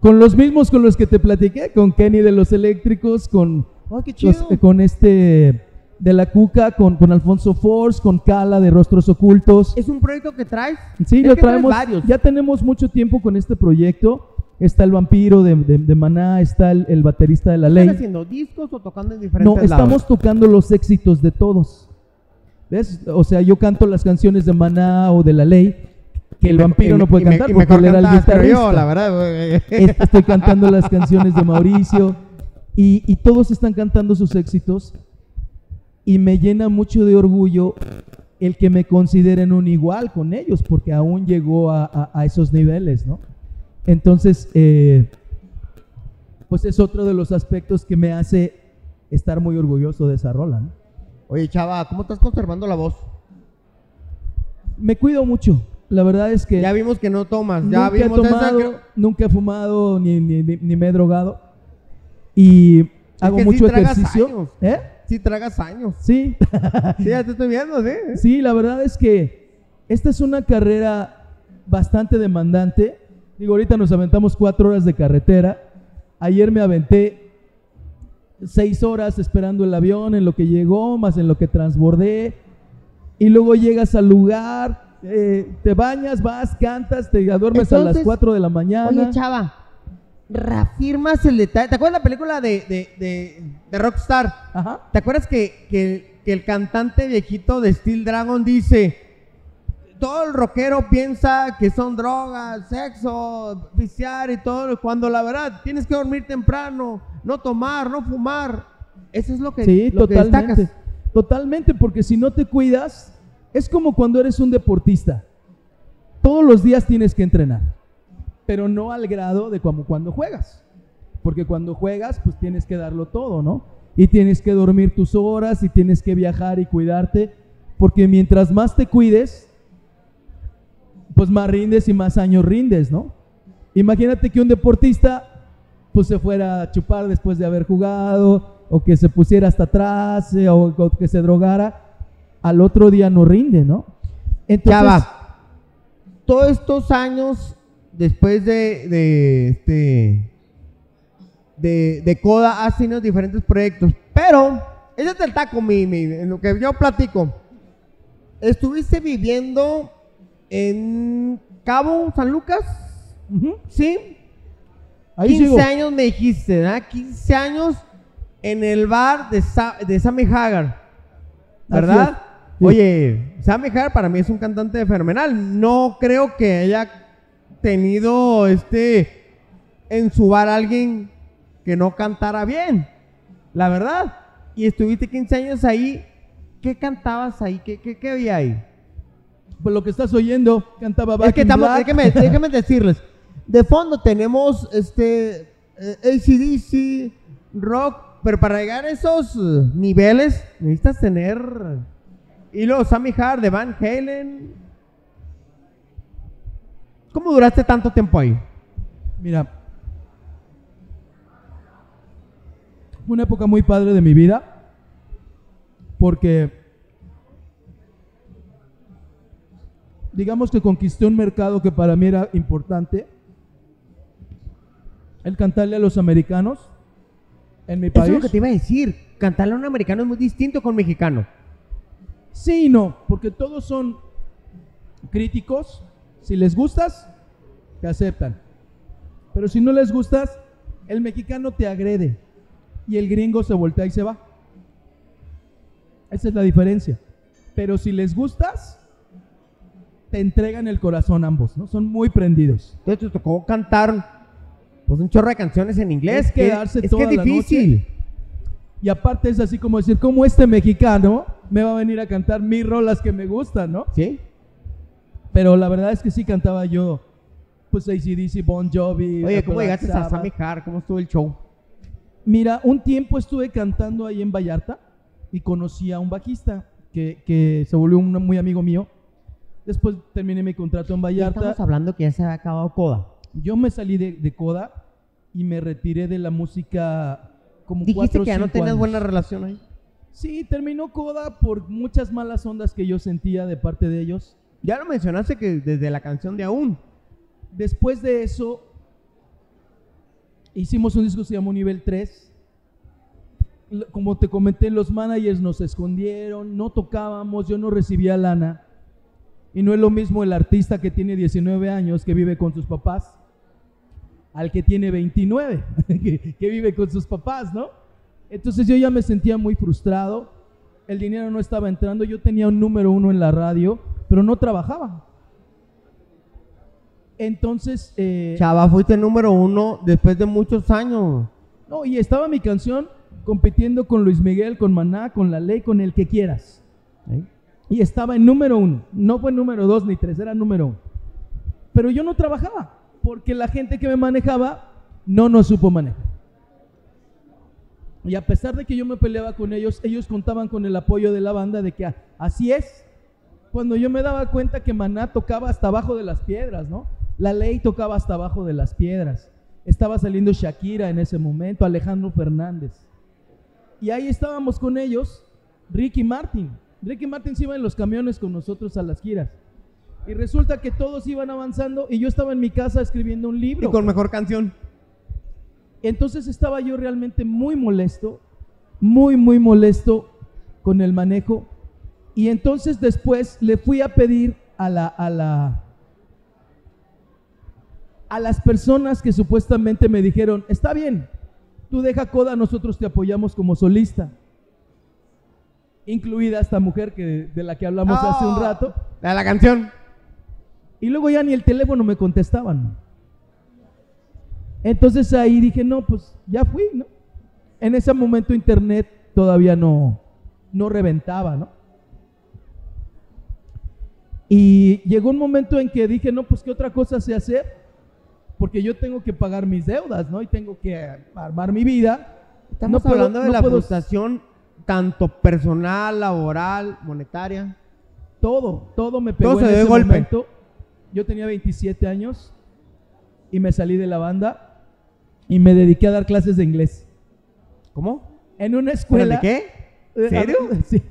con los mismos con los que te platiqué, con Kenny de los Eléctricos, con, ¡Ay, qué chido! eh, con este de la Cuca, con, con Alfonso Force, con Cala de Rostros Ocultos. ¿Es un proyecto que traes? Sí, Es lo traemos. varios. Ya tenemos mucho tiempo con este proyecto. Está el vampiro de, de- de Maná, está el, el baterista de la ¿Están ley. haciendo discos o tocando en diferentes No, estamos lados? tocando los éxitos de todos. ¿Ves? O sea, yo canto las canciones de Maná o de la ley que el vampiro y- no puede y cantar y porque él era el guitarrista. yo, la verdad. güey. Es- Estoy cantando las canciones de Mauricio y, y todos están cantando sus éxitos y me llena mucho de orgullo el que me consideren un igual con ellos porque aún llegó a, a- a esos niveles, ¿no? Entonces, eh, pues es otro de los aspectos que me hace estar muy orgulloso de esa rola, ¿no? Oye, chava, ¿cómo estás conservando la voz? Me cuido mucho, la verdad es que Ya vimos que no tomas. Ya nunca he vimos esa tomado, nunca he fumado ni, ni- ni- ni me he drogado y hago sí mucho tragas ejercicio. ¿Eh? Sí, tragas años. Sí, Sí, ya te estoy viendo, sí. sí, la verdad es que esta es una carrera bastante demandante. Digo, ahorita nos aventamos cuatro horas de carretera. Ayer me aventé seis horas esperando el avión en lo que llegó, más en lo que transbordé. Y luego llegas al lugar, eh, te bañas, vas, cantas, te duermes a las 4 de la mañana. Oye, chava, reafirmas el detalle. ¿Te acuerdas la película de, de, de, de Rockstar? Ajá. ¿Te acuerdas que, que- que el cantante viejito de Steel Dragon dice, todo el rockero piensa que son drogas, sexo, viciar y todo, cuando la verdad tienes que dormir temprano, no tomar, no fumar. Eso es lo que, Sí, lo que destacas. Totalmente, porque si no te cuidas, es como cuando eres un deportista. Todos los días tienes que entrenar, pero no al grado de como cuando juegas. Porque cuando juegas, pues tienes que darlo todo, ¿no? Y tienes que dormir tus horas y tienes que viajar y cuidarte, porque mientras más te cuides, pues más rindes y más años rindes, ¿no? Imagínate que un deportista pues se fuera a chupar después de haber jugado, o que se pusiera hasta atrás, eh, o, o que se drogara, al otro día no rinde, ¿no? Entonces, Chava, todos estos años después de, de este de, de Coda has tenido diferentes proyectos, pero ese es el taco, mi, mi- en lo que yo platico. Estuviste viviendo en Cabo San Lucas, ¿sí? ahí 15 sigo. años me dijiste, ¿verdad? 15 años en el bar de, Sa- de Sammy Hagar, ¿verdad? Sí. Oye, Sammy Hagar para mí es un cantante fenomenal. No creo que haya tenido este en su bar alguien que no cantara bien, la verdad. Y estuviste 15 años ahí. ¿Qué cantabas ahí? ¿Qué, qué, qué había ahí? Pues lo que estás oyendo, cantaba Back Es que in estamos, Black. déjeme, déjeme decirles. De fondo tenemos este eh, ACDC, rock, pero para llegar a esos niveles necesitas tener. Y luego Sammy Hart de Van Halen. ¿Cómo duraste tanto tiempo ahí? Mira, una época muy padre de mi vida porque digamos que conquisté un mercado que para mí era importante. El cantarle a los americanos en mi Eso es país. lo que te iba a decir. Cantarle a un americano es muy distinto con un mexicano. Sí y no, porque todos son críticos, si les gustas, te aceptan. Pero si no les gustas, el mexicano te agrede y el gringo se voltea y se va. Esa es la diferencia. Pero si les gustas, te entregan el corazón ambos, ¿no? Son muy prendidos. Entonces te tocó cantar pues un chorro de canciones en inglés. Es que quedarse es toda que es la difícil. Y aparte es así como decir, ¿cómo este mexicano me va a venir a cantar mis rolas que me gustan, no? ¿Sí? Pero la verdad es que sí cantaba yo, pues ACDC, Bon Jovi. Oye, ¿cómo llegaste a. Sammy Har? ¿Cómo estuvo el show? Mira, un tiempo estuve cantando ahí en Vallarta y conocí a un bajista que, que se volvió un muy amigo mío. Después terminé mi contrato en Vallarta. estamos hablando que ya se había acabado Coda. Yo me salí de, de Coda y me retiré de la música como Dijiste cuatro que ya no tenías años. buena relación ahí. Sí, terminó Coda por muchas malas ondas que yo sentía de parte de ellos. Ya lo mencionaste que desde la canción de Aún. Después de eso, hicimos un disco que se llamó Nivel 3. L- Como te comenté, los managers nos escondieron, no tocábamos, yo no recibía lana. Y no es lo mismo el artista que tiene 19 años, que vive con sus papás, al que tiene 29, que, que vive con sus papás, ¿no? Entonces yo ya me sentía muy frustrado, el dinero no estaba entrando, yo tenía un número uno en la radio, pero no trabajaba. Entonces, eh, Chava, fuiste número uno después de muchos años. no, y estaba mi canción compitiendo con Luis Miguel, con Maná, con La Ley, con el que quieras. Y estaba en número uno. No fue número dos ni tres, era número uno. Pero yo no trabajaba, porque la gente que me manejaba no nos supo manejar. Y a pesar de que yo me peleaba con ellos, ellos contaban con el apoyo de la banda de que así es. Cuando yo me daba cuenta que Maná tocaba hasta abajo de las piedras, ¿no? La ley tocaba hasta abajo de las piedras. Estaba saliendo Shakira en ese momento, Alejandro Fernández. Y ahí estábamos con ellos, Ricky Martin. Ricky Martin se iba en los camiones con nosotros a las giras. Y resulta que todos iban avanzando y yo estaba en mi casa escribiendo un libro. Y con mejor canción. Entonces estaba yo realmente muy molesto, muy, muy molesto con el manejo. Y entonces después le fui a pedir a la, a la, a las personas que supuestamente me dijeron, está bien, tú deja coda, nosotros te apoyamos como solista. Incluida esta mujer que, de la que hablamos hace un rato. La de la canción. Y luego ya ni el teléfono me contestaban. Entonces ahí dije, no, pues ya fui, ¿no? En ese momento internet todavía no, no reventaba, ¿no? Y llegó un momento en que dije, no, pues qué otra cosa sé hacer, porque yo tengo que pagar mis deudas, ¿no? Y tengo que armar mi vida. Estamos No puedo- hablando de no la puedo- frustración tanto personal, laboral, monetaria. Todo, todo me pegó Todo se en dio de ese golpe. momento. Yo tenía 27 años y me salí de la banda y me dediqué a dar clases de inglés. ¿Cómo? En una ¿Pero escuela. de qué? Eh, ¿Serio? Sí.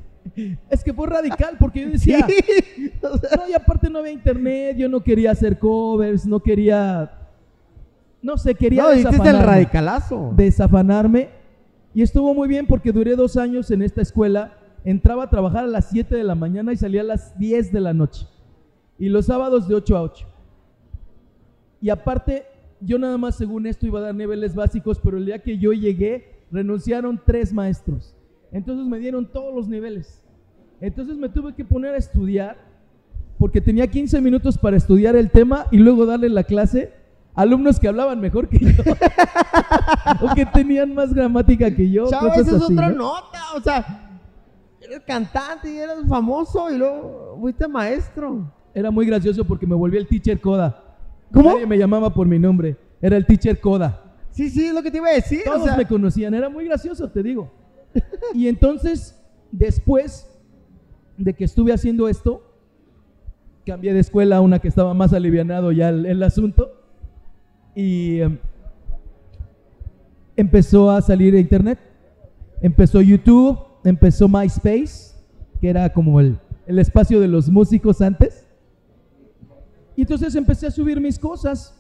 Es que fue radical porque yo decía, sea, no, y aparte no había internet, yo no quería hacer covers, no quería, no sé, quería no, diste el desafanarme, radicalazo. desafanarme. Y estuvo muy bien porque duré dos años en esta escuela, entraba a trabajar a las 7 de la mañana y salía a las 10 de la noche. Y los sábados de 8 a 8. Y aparte, yo nada más según esto iba a dar niveles básicos, pero el día que yo llegué, renunciaron tres maestros. Entonces me dieron todos los niveles. Entonces me tuve que poner a estudiar, porque tenía 15 minutos para estudiar el tema y luego darle la clase a alumnos que hablaban mejor que yo. o que tenían más gramática que yo. Chava, cosas esa es así, otra ¿no? nota. O sea, eres cantante y eres famoso y luego fuiste maestro. Era muy gracioso porque me volví el teacher Coda. ¿Cómo? Nadie me llamaba por mi nombre. Era el teacher Coda. Sí, sí, es lo que te iba a decir. Todos o sea, me conocían, era muy gracioso, te digo. Y entonces, después de que estuve haciendo esto, cambié de escuela a una que estaba más alivianado ya el, el asunto y em, empezó a salir internet. Empezó YouTube, empezó MySpace, que era como el, el espacio de los músicos antes. Y entonces empecé a subir mis cosas.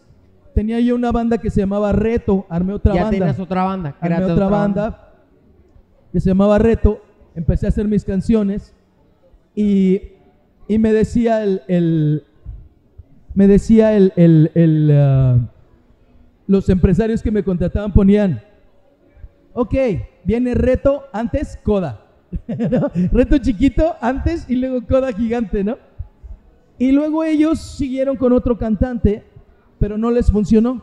Tenía yo una banda que se llamaba Reto, armé otra ya banda tenías otra banda. armé otra banda que se llamaba Reto, empecé a hacer mis canciones y Y me decía el, el- me decía el, el- ah, los empresarios que me contrataban ponían, ok, viene reto, antes coda. Reto chiquito, antes y luego coda gigante, ¿no? Y luego ellos siguieron con otro cantante, pero no les funcionó.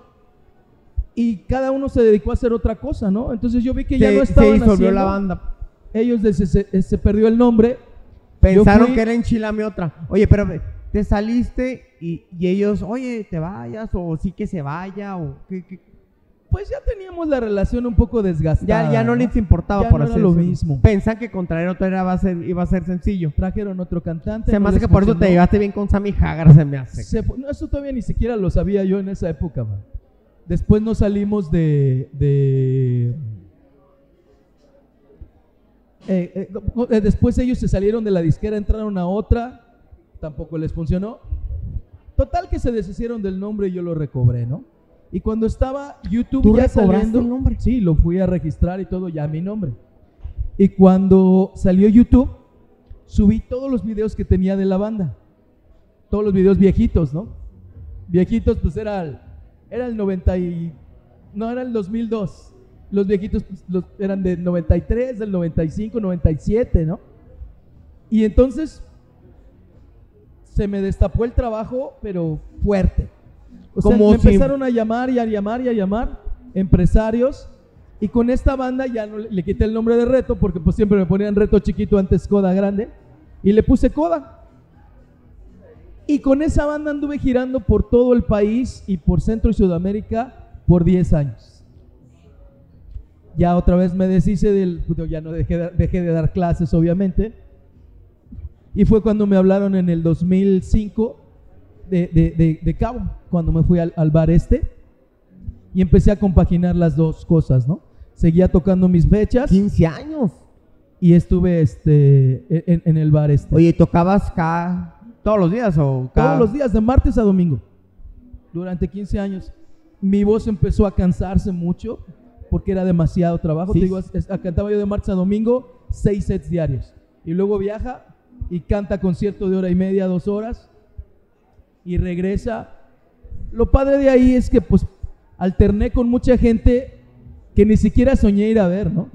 Y cada uno se dedicó a hacer otra cosa, ¿no? Entonces yo vi que ya se, no se estaban disolvió haciendo. la banda. Ellos des- se, se perdió el nombre. Pensaron fui- que era enchilame otra. Oye, pero te saliste y, y ellos, oye, te vayas o sí que se vaya o qué, qué? Pues ya teníamos la relación un poco desgastada. Ya, ya no les importaba Ya por no así era lo decirlo. mismo. Pensan que contraer otra era, va a ser, iba a ser sencillo. Trajeron otro cantante. Se me no hace que por eso te funcionó. llevaste bien con Sammy Hagar, se me hace. Se no, eso todavía ni siquiera lo sabía yo en esa época, man. Después nos salimos de. de eh, eh, eh, después ellos se salieron de la disquera, entraron a otra, tampoco les funcionó. Total que se deshicieron del nombre y yo lo recobré, ¿no? Y cuando estaba YouTube ¿Tú ya saliendo, el nombre? sí, lo fui a registrar y todo ya mi nombre. Y cuando salió YouTube, subí todos los videos que tenía de la banda. Todos los videos viejitos, ¿no? Viejitos, pues era era el 90 y... No, era el 2002. Los viejitos pues, los- eran del 93, del 95, 97, ¿no? Y entonces se me destapó el trabajo, pero fuerte. O sea, Como me si- empezaron a llamar y a llamar y a llamar empresarios. Y con esta banda ya no le, le quité el nombre de Reto, porque pues siempre me ponían Reto chiquito antes Coda grande. Y le puse Coda. Y con esa banda anduve girando por todo el país y por Centro y Sudamérica por 10 años. Ya otra vez me deshice del... Ya no dejé de, dejé de dar clases, obviamente. Y fue cuando me hablaron en el 2005 de, de- de- de Cabo, cuando me fui al, al bar este. Y empecé a compaginar las dos cosas, ¿no? Seguía tocando mis fechas 15 años. y estuve este, en, en el bar este. Oye, ¿y ¿tocabas cada todos los días o cada... Todos los días, de martes a domingo, durante 15 años. Mi voz empezó a cansarse mucho porque era demasiado trabajo. Sí. Te digo, es- es- cantaba yo de martes a domingo, seis sets diarios. Y luego viaja y canta concierto de hora y media, dos horas, y regresa. Lo padre de ahí es que pues alterné con mucha gente que ni siquiera soñé ir a ver, ¿no?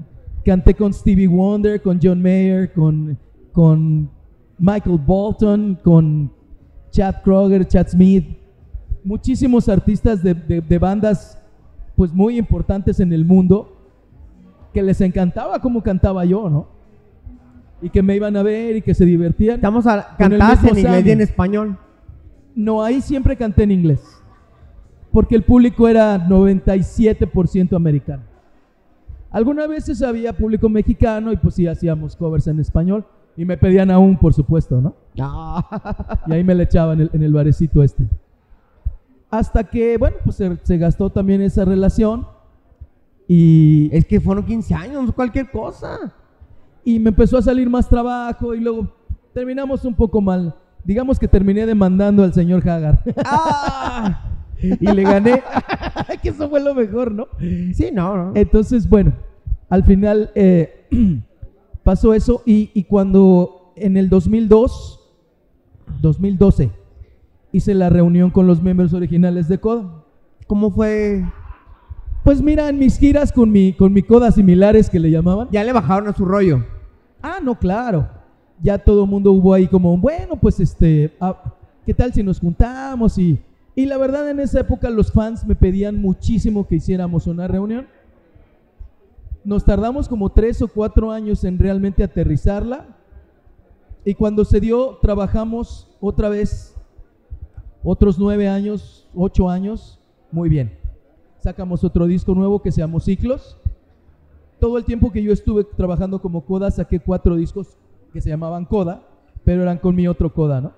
Canté con Stevie Wonder, con John Mayer, con, con Michael Bolton, con Chad Kroger, Chad Smith, muchísimos artistas de, de- de bandas pues muy importantes en el mundo que les encantaba cómo cantaba yo, ¿no? Y que me iban a ver y que se divertían. Estamos a... Mismo en inglés y en español. No, ahí siempre canté en inglés. Porque el público era 97% americano. Algunas veces había público mexicano y pues sí hacíamos covers en español. Y me pedían aún, por supuesto, ¿no? Y ahí me le echaban en el, en el barecito este. Hasta que, bueno, pues se, se gastó también esa relación. Y, es que fueron 15 años, cualquier cosa. y me empezó a salir más trabajo y luego terminamos un poco mal. Digamos que terminé demandando al señor Hagar. ¡Ah! y le gané. que eso fue lo mejor, ¿no? Sí, no, no. Entonces, bueno, al final eh, pasó eso y, y cuando en el 2002, 2012, hice la reunión con los miembros originales de Coda. ¿Cómo fue? Pues mira, en mis giras con mi, con mi Coda similares que le llamaban. Ya le bajaron a su rollo. Ah, no, claro. Ya todo el mundo hubo ahí como, bueno, pues este, ah, ¿qué tal si nos juntamos? Y, y la verdad en esa época los fans me pedían muchísimo que hiciéramos una reunión. Nos tardamos como tres o cuatro años en realmente aterrizarla. Y cuando se dio, trabajamos otra vez, otros nueve años, ocho años, muy bien. Sacamos otro disco nuevo que se llamó Ciclos. Todo el tiempo que yo estuve trabajando como Coda, saqué cuatro discos que se llamaban Coda, pero eran con mi otro Coda, ¿no?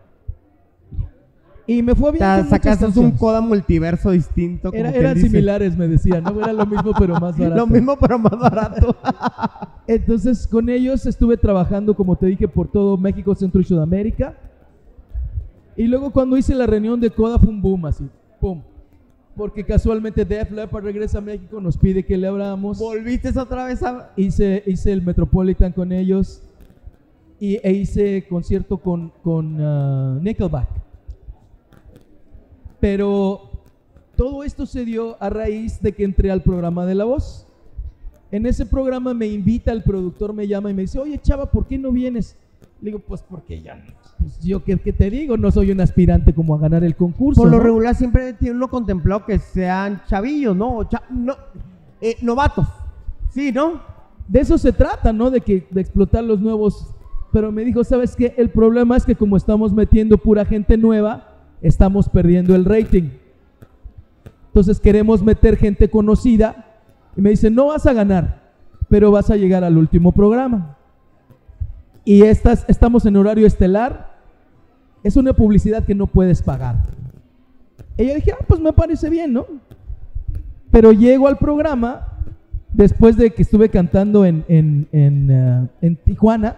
Y me fue bien. Ta- con muchas sacaste un coda multiverso distinto. como Era- quien eran dice. similares, me decían, ¿no? Era lo mismo, pero más barato. Lo mismo, pero más barato. Entonces, con ellos estuve trabajando, como te dije, por todo México, Centro y Sudamérica. Y luego cuando hice la reunión de Coda fue un boom así, pum. Porque casualmente Def Leppard regresa a México, nos pide que le abramos. Volviste otra vez a. Hice, hice el Metropolitan con ellos. y, e hice concierto con, con ah, Nickelback. Pero todo esto se dio a raíz de que entré al programa de La Voz. En ese programa me invita, el productor me llama y me dice, oye chava, ¿por qué no vienes? Le digo, pues porque ya, pues yo ¿qué, qué te digo, no soy un aspirante como a ganar el concurso. Por lo ¿no? regular siempre tiene uno contemplado que sean chavillos, ¿no? Cha- no eh, novatos. Sí, ¿no? De eso se trata, ¿no? De, que, de explotar los nuevos. Pero me dijo, ¿sabes qué? El problema es que como estamos metiendo pura gente nueva, estamos perdiendo el rating. Entonces queremos meter gente conocida. Y me dice, no vas a ganar, pero vas a llegar al último programa. Y estas, estamos en horario estelar. Es una publicidad que no puedes pagar. Yo dije, ah, pues me parece bien, ¿no? Pero llego al programa después de que estuve cantando en, en, en, eh, en Tijuana,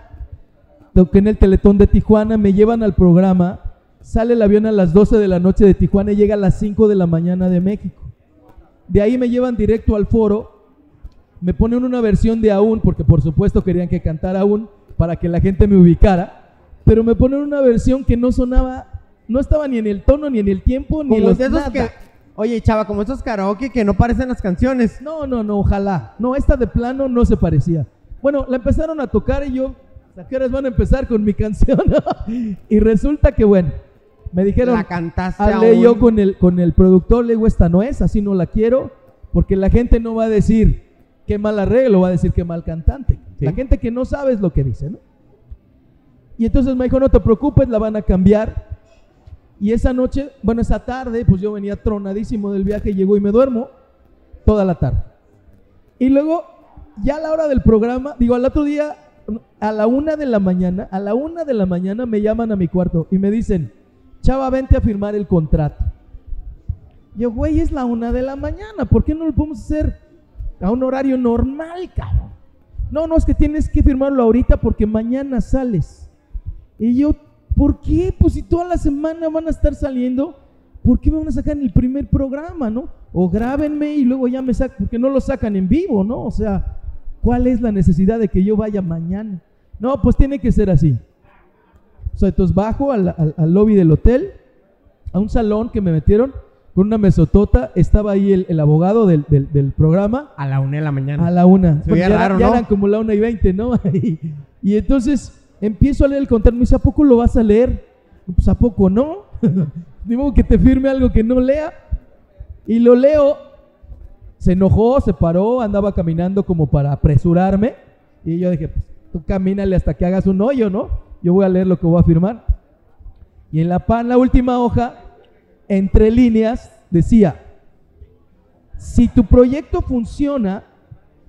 en el Teletón de Tijuana, me llevan al programa, sale el avión a las 12 de la noche de Tijuana y llega a las 5 de la mañana de México. De ahí me llevan directo al foro, me ponen una versión de Aún, porque por supuesto querían que cantara Aún para que la gente me ubicara, pero me ponen una versión que no sonaba, no estaba ni en el tono, ni en el tiempo, ni Como los de esos nada. que. Oye, chava, como esos karaoke que no parecen las canciones. No, no, no, ojalá. No, esta de plano no se parecía. Bueno, la empezaron a tocar y yo, ¿a qué horas van a empezar con mi canción? y resulta que, bueno, me dijeron, La cantaste hablé aún. yo con el, con el productor, le digo, esta no es, así no la quiero, porque la gente no va a decir qué mal arreglo, va a decir qué mal cantante. Sí. La gente que no sabe es lo que dice, ¿no? Y entonces me dijo, no te preocupes, la van a cambiar. Y esa noche, bueno, esa tarde, pues yo venía tronadísimo del viaje, llego y me duermo toda la tarde. Y luego, ya a la hora del programa, digo, al otro día, a la una de la mañana, a la una de la mañana me llaman a mi cuarto y me dicen, chava, vente a firmar el contrato. Yo, güey, es la una de la mañana, ¿por qué no lo podemos hacer a un horario normal, cabrón? No, no, es que tienes que firmarlo ahorita porque mañana sales. Y yo, ¿por qué? Pues si toda la semana van a estar saliendo, ¿por qué me van a sacar en el primer programa, no? O grábenme y luego ya me sacan, porque no lo sacan en vivo, ¿no? O sea, ¿cuál es la necesidad de que yo vaya mañana? No, pues tiene que ser así. Sea, entonces bajo al, al- al lobby del hotel, a un salón que me metieron con una mesotota, estaba ahí el, el abogado del, del- del programa, A la una de la mañana. a la una. Se oía ya, raro, ya ¿no? eran como la una y veinte, ¿no? y, y entonces empiezo a leer el contrato. Me dice, ¿a poco lo vas a leer? Pues ¿a poco no? Modo que te firme algo que no lea. Y lo leo. Se enojó, se paró, andaba caminando como para apresurarme. Y yo dije, pues tú camínale hasta que hagas un hoyo, ¿no? Yo voy a leer lo que voy a firmar. Y en la, en la última hoja, entre líneas, decía, si tu proyecto funciona,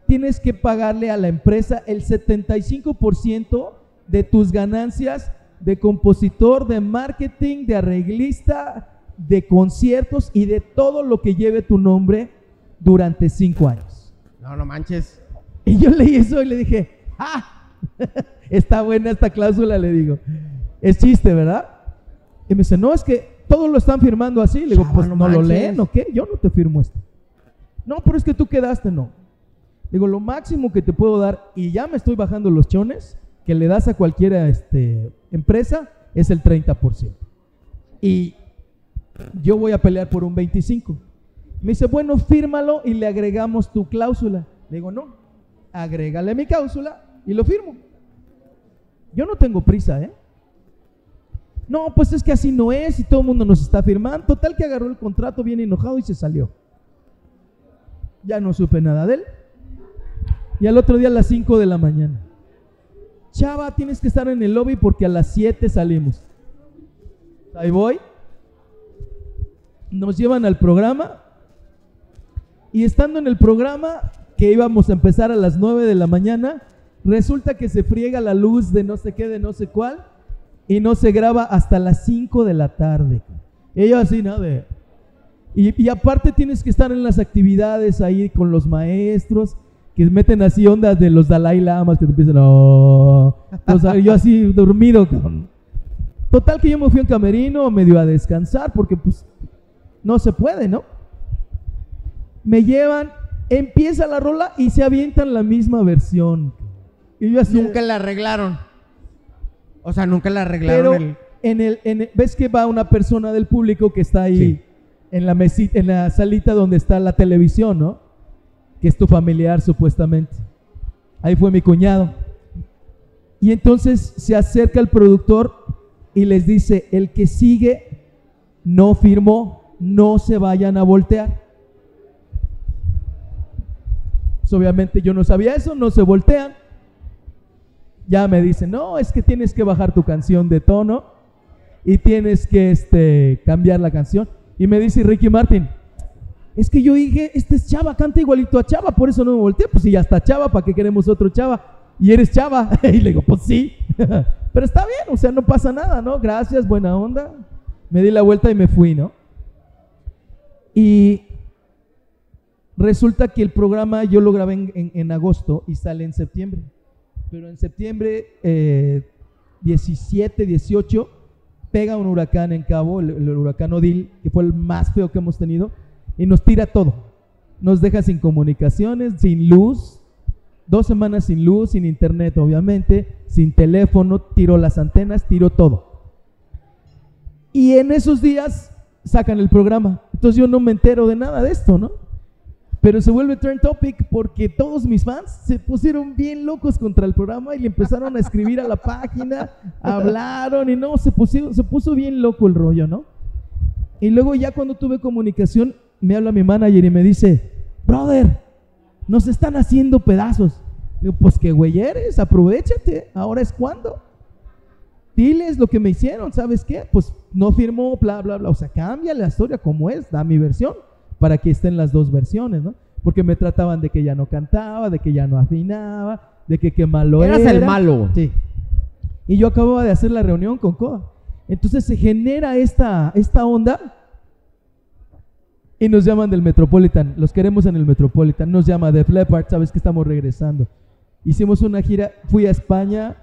tienes que pagarle a la empresa el 75% de tus ganancias de compositor, de marketing, de arreglista, de conciertos y de todo lo que lleve tu nombre durante cinco años. No, no manches. Y yo leí eso y le dije, ¡ah! Está buena esta cláusula, le digo. Es chiste, ¿verdad? Y me dice, no, es que todos lo están firmando así. Le digo, Chava, pues no no lo leen, ¿o qué? Yo no te firmo esto. No, pero es que tú quedaste, no. Digo, lo máximo que te puedo dar, y ya me estoy bajando los chones, que le das a cualquier este, empresa, es el 30%. Y yo voy a pelear por un 25%. Me dice, bueno, fírmalo y le agregamos tu cláusula. Le digo, no, agrégale mi cláusula y lo firmo. Yo no tengo prisa, ¿eh? No, pues es que así no es y todo el mundo nos está firmando. Total que agarró el contrato bien enojado y se salió. Ya no supe nada de él. Y al otro día a las 5 de la mañana. Chava, tienes que estar en el lobby porque a las 7 salimos. Ahí voy. Nos llevan al programa. Y estando en el programa, que íbamos a empezar a las 9 de la mañana, resulta que se friega la luz de no sé qué, de no sé cuál, y no se graba hasta las 5 de la tarde. Yo así, ¿no? De- y, y aparte tienes que estar en las actividades ahí con los maestros, que meten así ondas de los Dalai Lamas, que te empiezan, "Oh". Entonces, yo así dormido. Total que yo me fui un camerino medio a descansar, porque pues no se puede, ¿no? Me llevan, empieza la rola y se avientan la misma versión. Y yo así, Nunca la arreglaron. O sea, nunca le arreglaron Pero el... en el, en el- ves que va una persona del público que está ahí Sí. en la mesita, en la salita donde está la televisión, ¿no? Que es tu familiar supuestamente. Ahí fue mi cuñado. Y entonces se acerca el productor y les dice, el que sigue no firmó, no se vayan a voltear. Pues obviamente yo no sabía eso, no se voltean. Ya me dicen, no, es que tienes que bajar tu canción de tono y tienes que este, cambiar la canción. Y me dice Ricky Martin, es que yo dije, este es Chava, canta igualito a Chava, por eso no me volteé. Pues si ya está Chava, ¿para qué queremos otro Chava? Y eres Chava. y le digo, pues sí. Pero está bien, o sea, no pasa nada, ¿no? Gracias, buena onda. Me di la vuelta y me fui, ¿no? Y resulta que el programa yo lo grabé en, en- en agosto y sale en septiembre. Pero en septiembre eh, 17, 18, pega un huracán en Cabo, el, el huracán Odil, que fue el más feo que hemos tenido, y nos tira todo. Nos deja sin comunicaciones, sin luz, dos semanas sin luz, sin internet, obviamente, sin teléfono, tiró las antenas, tiró todo. Y en esos días sacan el programa. Entonces yo no me entero de nada de esto, ¿no? Pero se vuelve turn topic porque todos mis fans se pusieron bien locos contra el programa y le empezaron a escribir a la página, hablaron y no, se, pusieron, se puso bien loco el rollo, ¿no? Y luego ya cuando tuve comunicación, me habla mi manager y me dice, brother, nos están haciendo pedazos. Digo, pues que güey eres, aprovechate, ahora es cuando. Diles lo que me hicieron, ¿sabes qué? Pues no firmó, bla, bla, bla. O sea, cambia la historia como es, da mi versión, para que estén las dos versiones, ¿no? Porque me trataban de que ya no cantaba, de que ya no afinaba, de que qué malo Eras era. el malo. Sí. Y yo acababa de hacer la reunión con Coda. Entonces se genera esta, esta onda y nos llaman del Metropolitan. Los queremos en el Metropolitan. Nos llama Def Leppard, sabes que estamos regresando. Hicimos una gira, fui a España,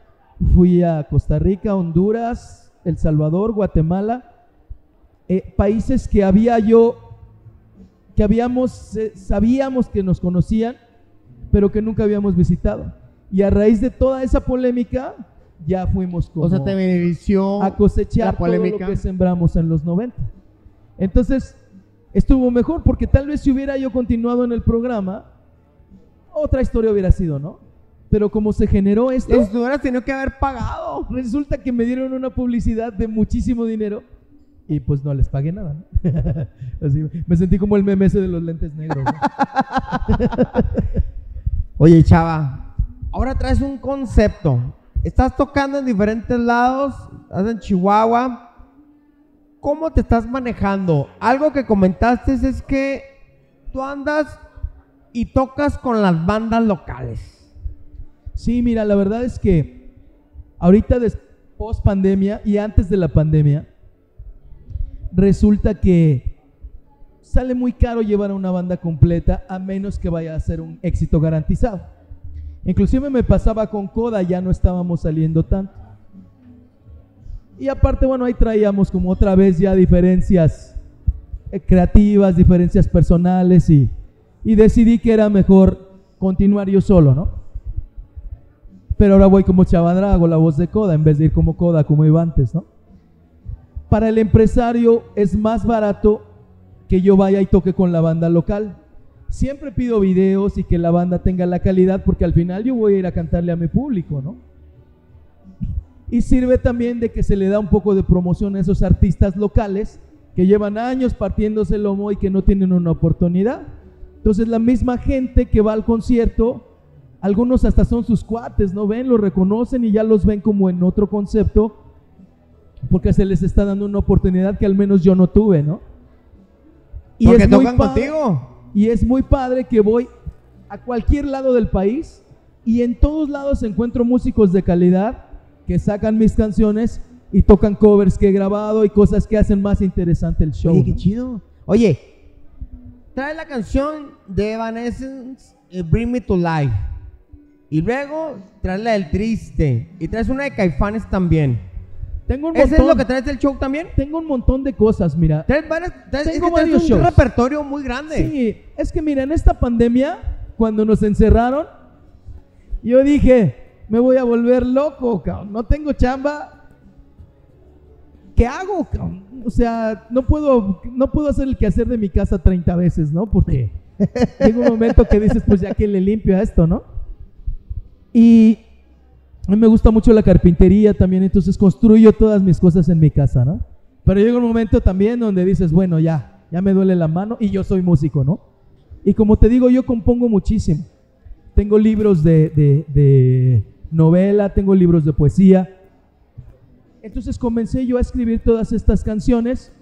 fui a Costa Rica, Honduras, El Salvador, Guatemala, eh, países que había yo, que habíamos, eh, sabíamos que nos conocían, pero que nunca habíamos visitado. Y a raíz de toda esa polémica, ya fuimos como O sea, televisión. a cosechar la todo lo polémica. que sembramos en los 90. Entonces, estuvo mejor porque tal vez si hubiera yo continuado en el programa, otra historia hubiera sido, ¿no? Pero como se generó esto, Les hubieras tenido que haber pagado. resulta que me dieron una publicidad de muchísimo dinero y pues no les pagué nada. ¿no? Así, me sentí como el meme ese de los lentes negros. ¿no? Oye, chava, ahora traes un concepto. Estás tocando en diferentes lados, estás en Chihuahua. ¿Cómo te estás manejando? Algo que comentaste es que tú andas y tocas con las bandas locales. Sí, mira, la verdad es que ahorita post pandemia y antes de la pandemia, resulta que sale muy caro llevar una banda completa a menos que vaya a ser un éxito garantizado. Inclusive me pasaba con Coda, ya no estábamos saliendo tanto. Y aparte, bueno, ahí traíamos como otra vez ya diferencias eh, creativas, diferencias personales y, y decidí que era mejor continuar yo solo, ¿no? Pero ahora voy como Chavandra, hago la voz de Coda en vez de ir como Coda, como iba antes, ¿no? Para el empresario es más barato que yo vaya y toque con la banda local. Siempre pido videos y que la banda tenga la calidad porque al final yo voy a ir a cantarle a mi público, ¿no? Y sirve también de que se le da un poco de promoción a esos artistas locales que llevan años partiéndose el lomo y que no tienen una oportunidad. Entonces la misma gente que va al concierto, algunos hasta son sus cuates, ¿no ven? Los reconocen y ya los ven como en otro concepto porque se les está dando una oportunidad que al menos yo no tuve, ¿no? Porque es muy tocan padre- contigo. y es muy padre que voy a cualquier lado del país y en todos lados encuentro músicos de calidad que sacan mis canciones y tocan covers que he grabado y cosas que hacen más interesante el show. Oye, qué ¿no? chido. Oye, trae la canción de Evanescence, eh, Bring Me to Life. Y luego traes la del Triste. Y traes una de Caifanes también. Tengo un ¿Ese es lo que traes del show también? tengo un montón de cosas, mira. Traes varias, traes, es Tengo que varios un shows. repertorio muy grande. Sí, es que mira, en esta pandemia, cuando nos encerraron, yo dije, me voy a volver loco, cabrón. No tengo chamba. ¿Qué hago, cabrón? O sea, no puedo, no puedo hacer el quehacer de mi casa 30 veces, ¿no? Porque llega un momento que dices, pues ya que le limpio a esto, ¿no? Y a mí me gusta mucho la carpintería también, entonces construyo todas mis cosas en mi casa, ¿no? Pero llega un momento también donde dices, bueno, ya, ya me duele la mano y yo soy músico, ¿no? Y como te digo, yo compongo muchísimo. Tengo libros de, de, de novela, tengo libros de poesía. Entonces comencé yo a escribir todas estas canciones.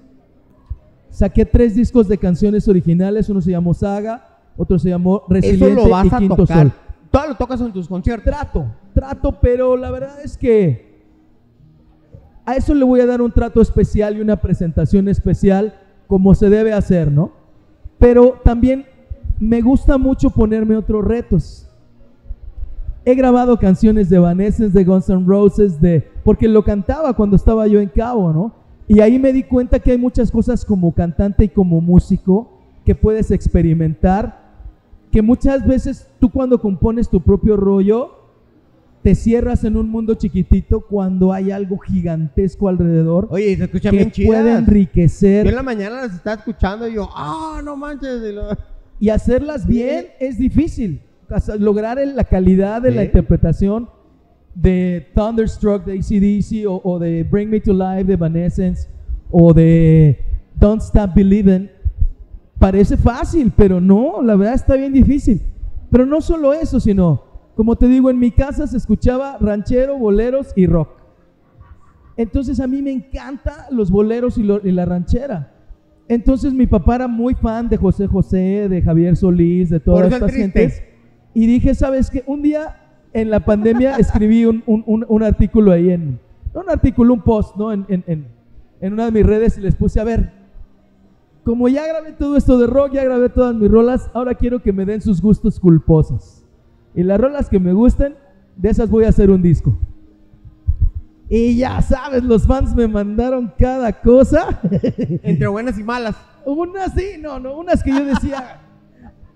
Saqué tres discos de canciones originales, uno se llamó Saga, otro se llamó Resiliente Eso lo vas y a Quinto tocar. Sol. Todo lo tocas en tus conciertos. Trato, trato, pero la verdad es que a eso le voy a dar un trato especial y una presentación especial como se debe hacer, ¿no? Pero también me gusta mucho ponerme otros retos. He grabado canciones de Evanescence, de Guns N' Roses, de porque lo cantaba cuando estaba yo en Cabo, ¿no? Y ahí me di cuenta que hay muchas cosas como cantante y como músico que puedes experimentar, que muchas veces tú cuando compones tu propio rollo te cierras en un mundo chiquitito cuando hay algo gigantesco alrededor Oye, y se que bien chidas. puede Yo enriquecer en la mañana las estaba escuchando y yo, ah, no manches. y lo- y hacerlas bien es difícil. O sea, lograr la calidad de la interpretación de Thunderstruck de ACDC o, o de Bring Me to Life de Evanescence o de Don't Stop Believing parece fácil, pero no, la verdad está bien difícil. Pero no solo eso, sino, como te digo, en mi casa se escuchaba ranchero, boleros y rock. Entonces a mí me encanta los boleros y, lo- y la ranchera. Entonces mi papá era muy fan de José José, de Javier Solís, de todas estas triste. gentes. Y dije, ¿sabes qué? Un día en la pandemia escribí un, un- un- un artículo ahí en, no un artículo, un post, ¿no? En, en- en- en una de mis redes y les puse, a ver, como ya grabé todo esto de rock, ya grabé todas mis rolas, ahora quiero que me den sus gustos culposos. Y las rolas que me gusten, de esas voy a hacer un disco. Y ya sabes, los fans me mandaron cada cosa. Entre buenas y malas. Unas sí, no, no, unas que yo decía,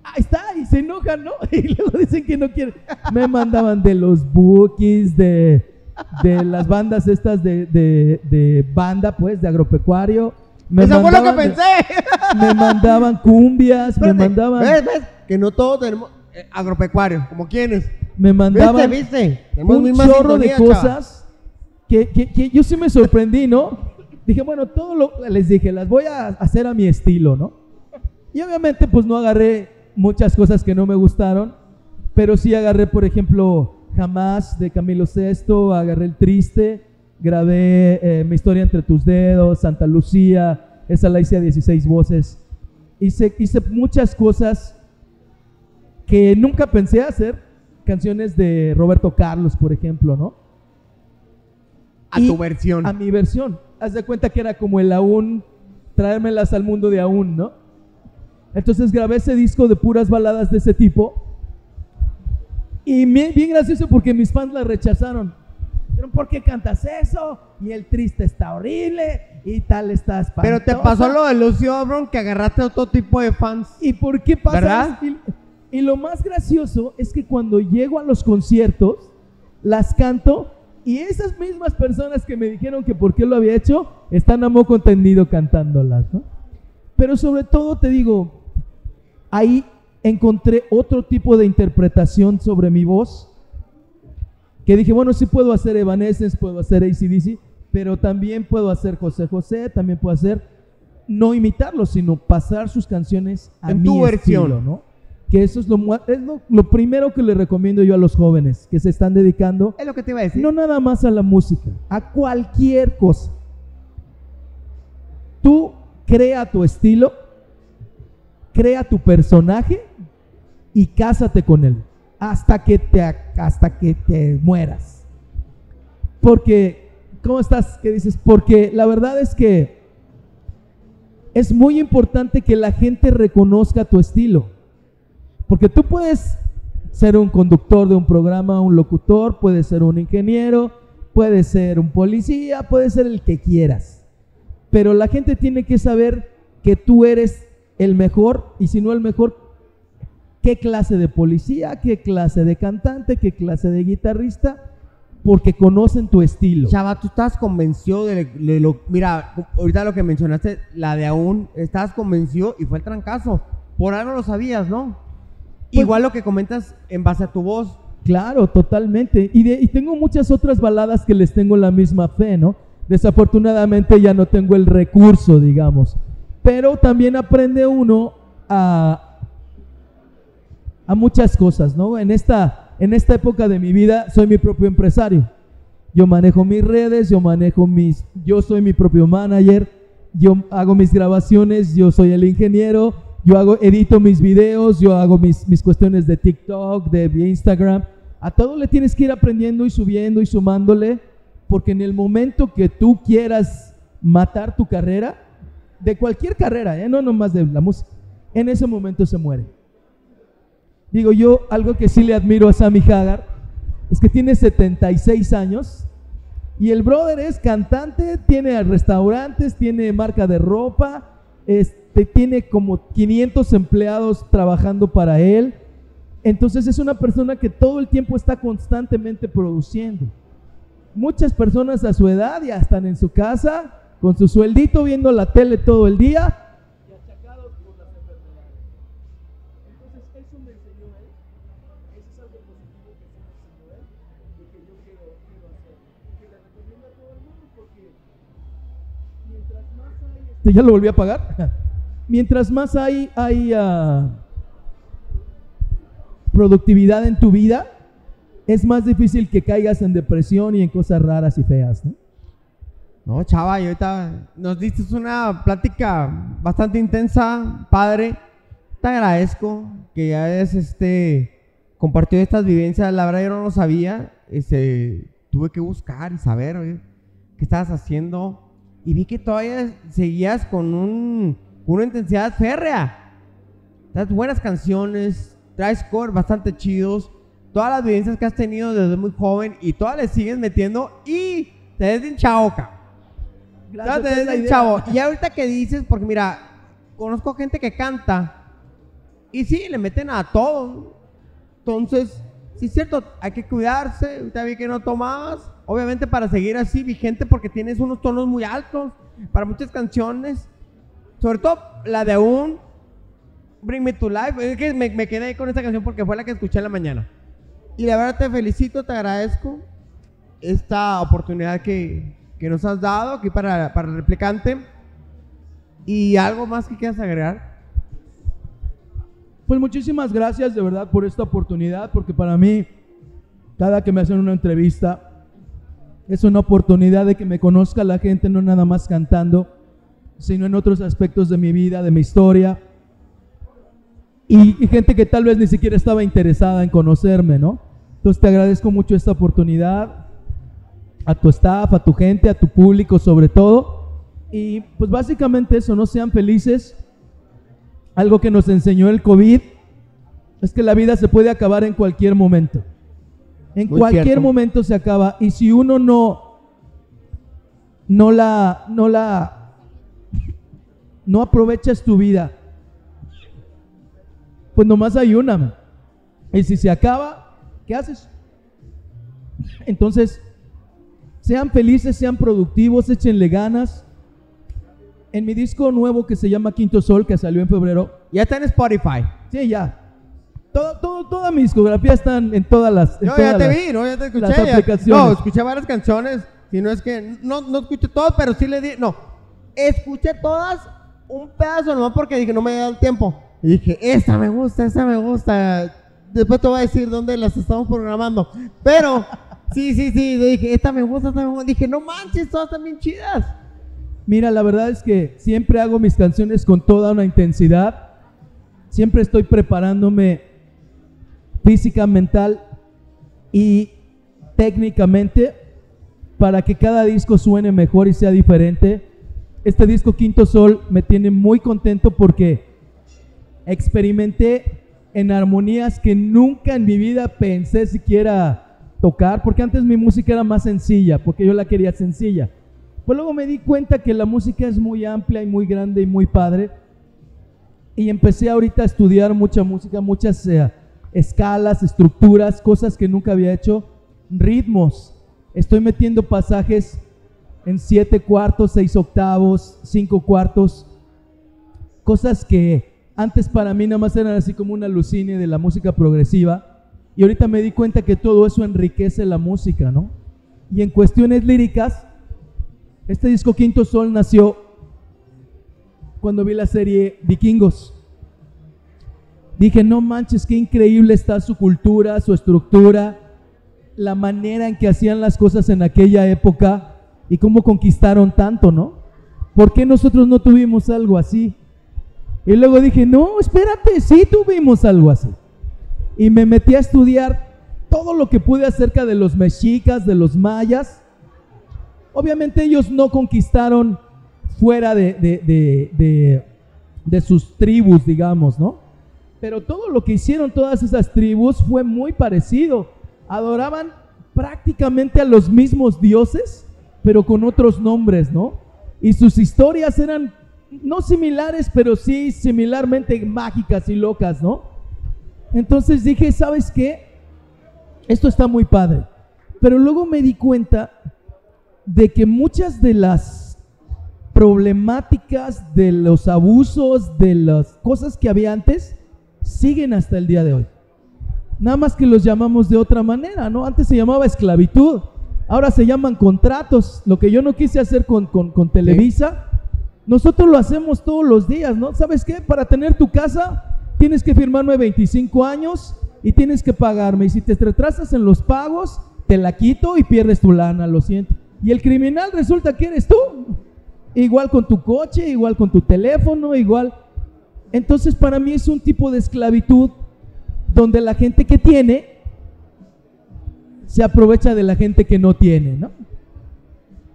ahí está, y se enojan, ¿no? Y luego dicen que no quieren. Me mandaban de los bookies, de, de las bandas estas de, de, de banda, pues, de agropecuario. Me Eso fue lo que mandaban pensé. me mandaban cumbias, me mandaban, ¿Ves, ves? Que no todos tenemos eh, agropecuario, como quienes. me mandaban ¿Viste, viste? Tenemos un chorro de sintonía, cosas que, que- que yo sí me sorprendí, ¿no? Dije, bueno, todo lo, les dije, las voy a hacer a mi estilo, ¿no? Y obviamente pues no agarré muchas cosas que no me gustaron, pero sí agarré, por ejemplo, Jamás de Camilo Sesto, agarré El Triste, grabé eh, Mi Historia Entre Tus Dedos, Santa Lucía, esa la hice a 16 voces. Hice, hice muchas cosas que nunca pensé hacer, canciones de Roberto Carlos, por ejemplo, ¿no? A Y tu versión. A mi versión. Haz de cuenta que era como el aún, traérmelas al mundo de aún, ¿no? Entonces grabé ese disco de puras baladas de ese tipo. Y bien, bien gracioso porque mis fans la rechazaron. ¿Por qué cantas eso? Y el triste está horrible y tal está espantoso. Pero te pasó lo de Lucio Obron que agarraste a otro tipo de fans. ¿Y por qué pasa. Y, y lo más gracioso es que cuando llego a los conciertos, las canto y esas mismas personas que me dijeron que por qué lo había hecho, están a moco entendido cantándolas, ¿no? Pero sobre todo te digo, ahí encontré otro tipo de interpretación sobre mi voz, que dije, bueno, sí puedo hacer Evanescence, puedo hacer ACDC, pero también puedo hacer José José, también puedo hacer, no imitarlo, sino pasar sus canciones a En mi tu versión. estilo, ¿no? Que eso es, lo, mu- es lo, lo primero que le recomiendo yo a los jóvenes que se están dedicando, Es lo que te iba a decir. no nada más a la música, a cualquier cosa. Tú crea tu estilo, crea tu personaje y cásate con él hasta que te, hasta que te mueras. Porque, ¿cómo estás? ¿Qué dices? Porque la verdad es que es muy importante que la gente reconozca tu estilo. Porque tú puedes ser un conductor de un programa, un locutor, puedes ser un ingeniero, puedes ser un policía, puedes ser el que quieras. Pero la gente tiene que saber que tú eres el mejor y si no el mejor, qué clase de policía, qué clase de cantante, qué clase de guitarrista, porque conocen tu estilo. Chava, tú estás convencido de, de lo. Mira, ahorita lo que mencionaste, la de aún, estás convencido y fue el trancazo. Por algo lo sabías, ¿no? Pues- Igual lo que comentas en base a tu voz. Claro, totalmente. Y, de- y tengo muchas otras baladas que les tengo la misma fe, ¿no? Desafortunadamente ya no tengo el recurso, digamos. Pero también aprende uno a, a muchas cosas, ¿no? En esta, en esta época de mi vida soy mi propio empresario. Yo manejo mis redes, yo manejo mis, yo soy mi propio manager, yo hago mis grabaciones, yo soy el ingeniero, yo hago, edito mis videos, yo hago mis, mis cuestiones de TikTok, de Instagram. A todo le tienes que ir aprendiendo y subiendo y sumándole, porque en el momento que tú quieras matar tu carrera, de cualquier carrera, ¿eh? no nomás de la música, en ese momento se muere. Digo yo, algo que sí le admiro a Sammy Hagar es que tiene 76 años y el brother es cantante, tiene restaurantes, tiene marca de ropa, este, tiene como 500 empleados trabajando para él. Entonces es una persona que todo el tiempo está constantemente produciendo. Muchas personas a su edad ya están en su casa con su sueldito viendo la tele todo el día ¿Ya lo volví a pagar? mientras más hay, hay ah, productividad en tu vida, es más difícil que caigas en depresión y en cosas raras y feas, ¿no? No, chava, y ahorita nos diste una plática bastante intensa, padre. Te agradezco que ya hayas este, compartido estas vivencias. La verdad, yo no lo sabía. Este, tuve que buscar y saber qué estabas haciendo. Y vi que todavía seguías con un, una intensidad férrea. Traes buenas canciones, traes covers bastante chidos. Todas las vivencias que has tenido desde muy joven y todas le sigues metiendo y te des bien chavo. Gracias, te des idea. chavo. Y ahorita que dices, porque mira, conozco gente que canta y sí, le meten a todo. Entonces, sí es cierto, hay que cuidarse. Ahorita vi que no tomabas. Obviamente para seguir así vigente porque tienes unos tonos muy altos para muchas canciones. Sobre todo la de un Bring Me to Life. Es que me, me quedé con esta canción porque fue la que escuché en la mañana. Y la verdad te felicito, te agradezco esta oportunidad que, que nos has dado aquí para, para el replicante. ¿Y algo más que quieras agregar? Pues muchísimas gracias de verdad por esta oportunidad, porque para mí, cada que me hacen una entrevista, es una oportunidad de que me conozca la gente, no nada más cantando, sino en otros aspectos de mi vida, de mi historia. Y, gente que tal vez ni siquiera estaba interesada en conocerme, ¿no? Entonces te agradezco mucho esta oportunidad, a tu staff, a tu gente, a tu público sobre todo. Y pues básicamente eso, no sean felices. Algo que nos enseñó el COVID es que la vida se puede acabar en cualquier momento. En Muy cualquier cierto. momento se acaba. Y si uno no, no la, no la, no aprovechas tu vida, pues nomás man. Y si se acaba, ¿qué haces? Entonces, sean felices, sean productivos, échenle ganas. En mi disco nuevo que se llama Quinto Sol, que salió en febrero, Ya está en Spotify. sí, ya. Todo, todo, toda mi discografía está en todas las. en No, ya todas te las- vi, ¿no? Ya te escuché. ya-. No, escuché varias canciones. Si no es que. No, no escuché todas, pero sí le di. No. Escuché todas un pedazo nomás porque dije, no me da el tiempo. Y dije, esta me gusta, esta me gusta. Después te voy a decir dónde las estamos programando. Pero, sí, sí, sí. dije, esta me gusta, esta me gusta. Dije, no manches, todas están bien chidas. Mira, la verdad es que siempre hago mis canciones con toda una intensidad. Siempre estoy preparándome física, mental y técnicamente para que cada disco suene mejor y sea diferente. Este disco Quinto Sol me tiene muy contento porque experimenté en armonías que nunca en mi vida pensé siquiera tocar, porque antes mi música era más sencilla, porque yo la quería sencilla. Pues luego me di cuenta que la música es muy amplia y muy grande y muy padre. y empecé ahorita a estudiar mucha música, muchas eh, escalas, estructuras, cosas que nunca había hecho, ritmos. Estoy metiendo pasajes en siete cuartos, seis octavos, cinco cuartos, cosas que antes para mí nada más eran así como una alucine de la música progresiva y ahorita me di cuenta que todo eso enriquece la música, ¿no? Y en cuestiones líricas, este disco Quinto Sol nació cuando vi la serie Vikingos. Dije, no manches, qué increíble está su cultura, su estructura, la manera en que hacían las cosas en aquella época y cómo conquistaron tanto, ¿no? ¿Por qué nosotros no tuvimos algo así? Y luego dije, no, espérate, sí tuvimos algo así. Y me metí a estudiar todo lo que pude acerca de los mexicas, de los mayas. Obviamente ellos no conquistaron fuera de, de, de, sus tribus, digamos, ¿no? Pero todo lo que hicieron todas esas tribus fue muy parecido. Adoraban prácticamente a los mismos dioses, pero con otros nombres, ¿no? Y sus historias eran no similares, pero sí similarmente mágicas y locas, ¿no? Entonces dije, ¿sabes qué? Esto está muy padre. Pero luego me di cuenta de que muchas de las problemáticas, de los abusos, de las cosas que había antes, siguen hasta el día de hoy. Nada más que los llamamos de otra manera, ¿no? Antes se llamaba esclavitud, ahora se llaman contratos. Lo que yo no quise hacer con, con Televisa, nosotros lo hacemos todos los días, ¿no? ¿Sabes qué? Para tener tu casa tienes que firmarme 25 años y tienes que pagarme. Y si te retrasas en los pagos, te la quito y pierdes tu lana, lo siento. Y el criminal resulta que eres tú. Igual con tu coche, igual con tu teléfono, igual. Entonces para mí es un tipo de esclavitud donde la gente que tiene se aprovecha de la gente que no tiene, ¿no?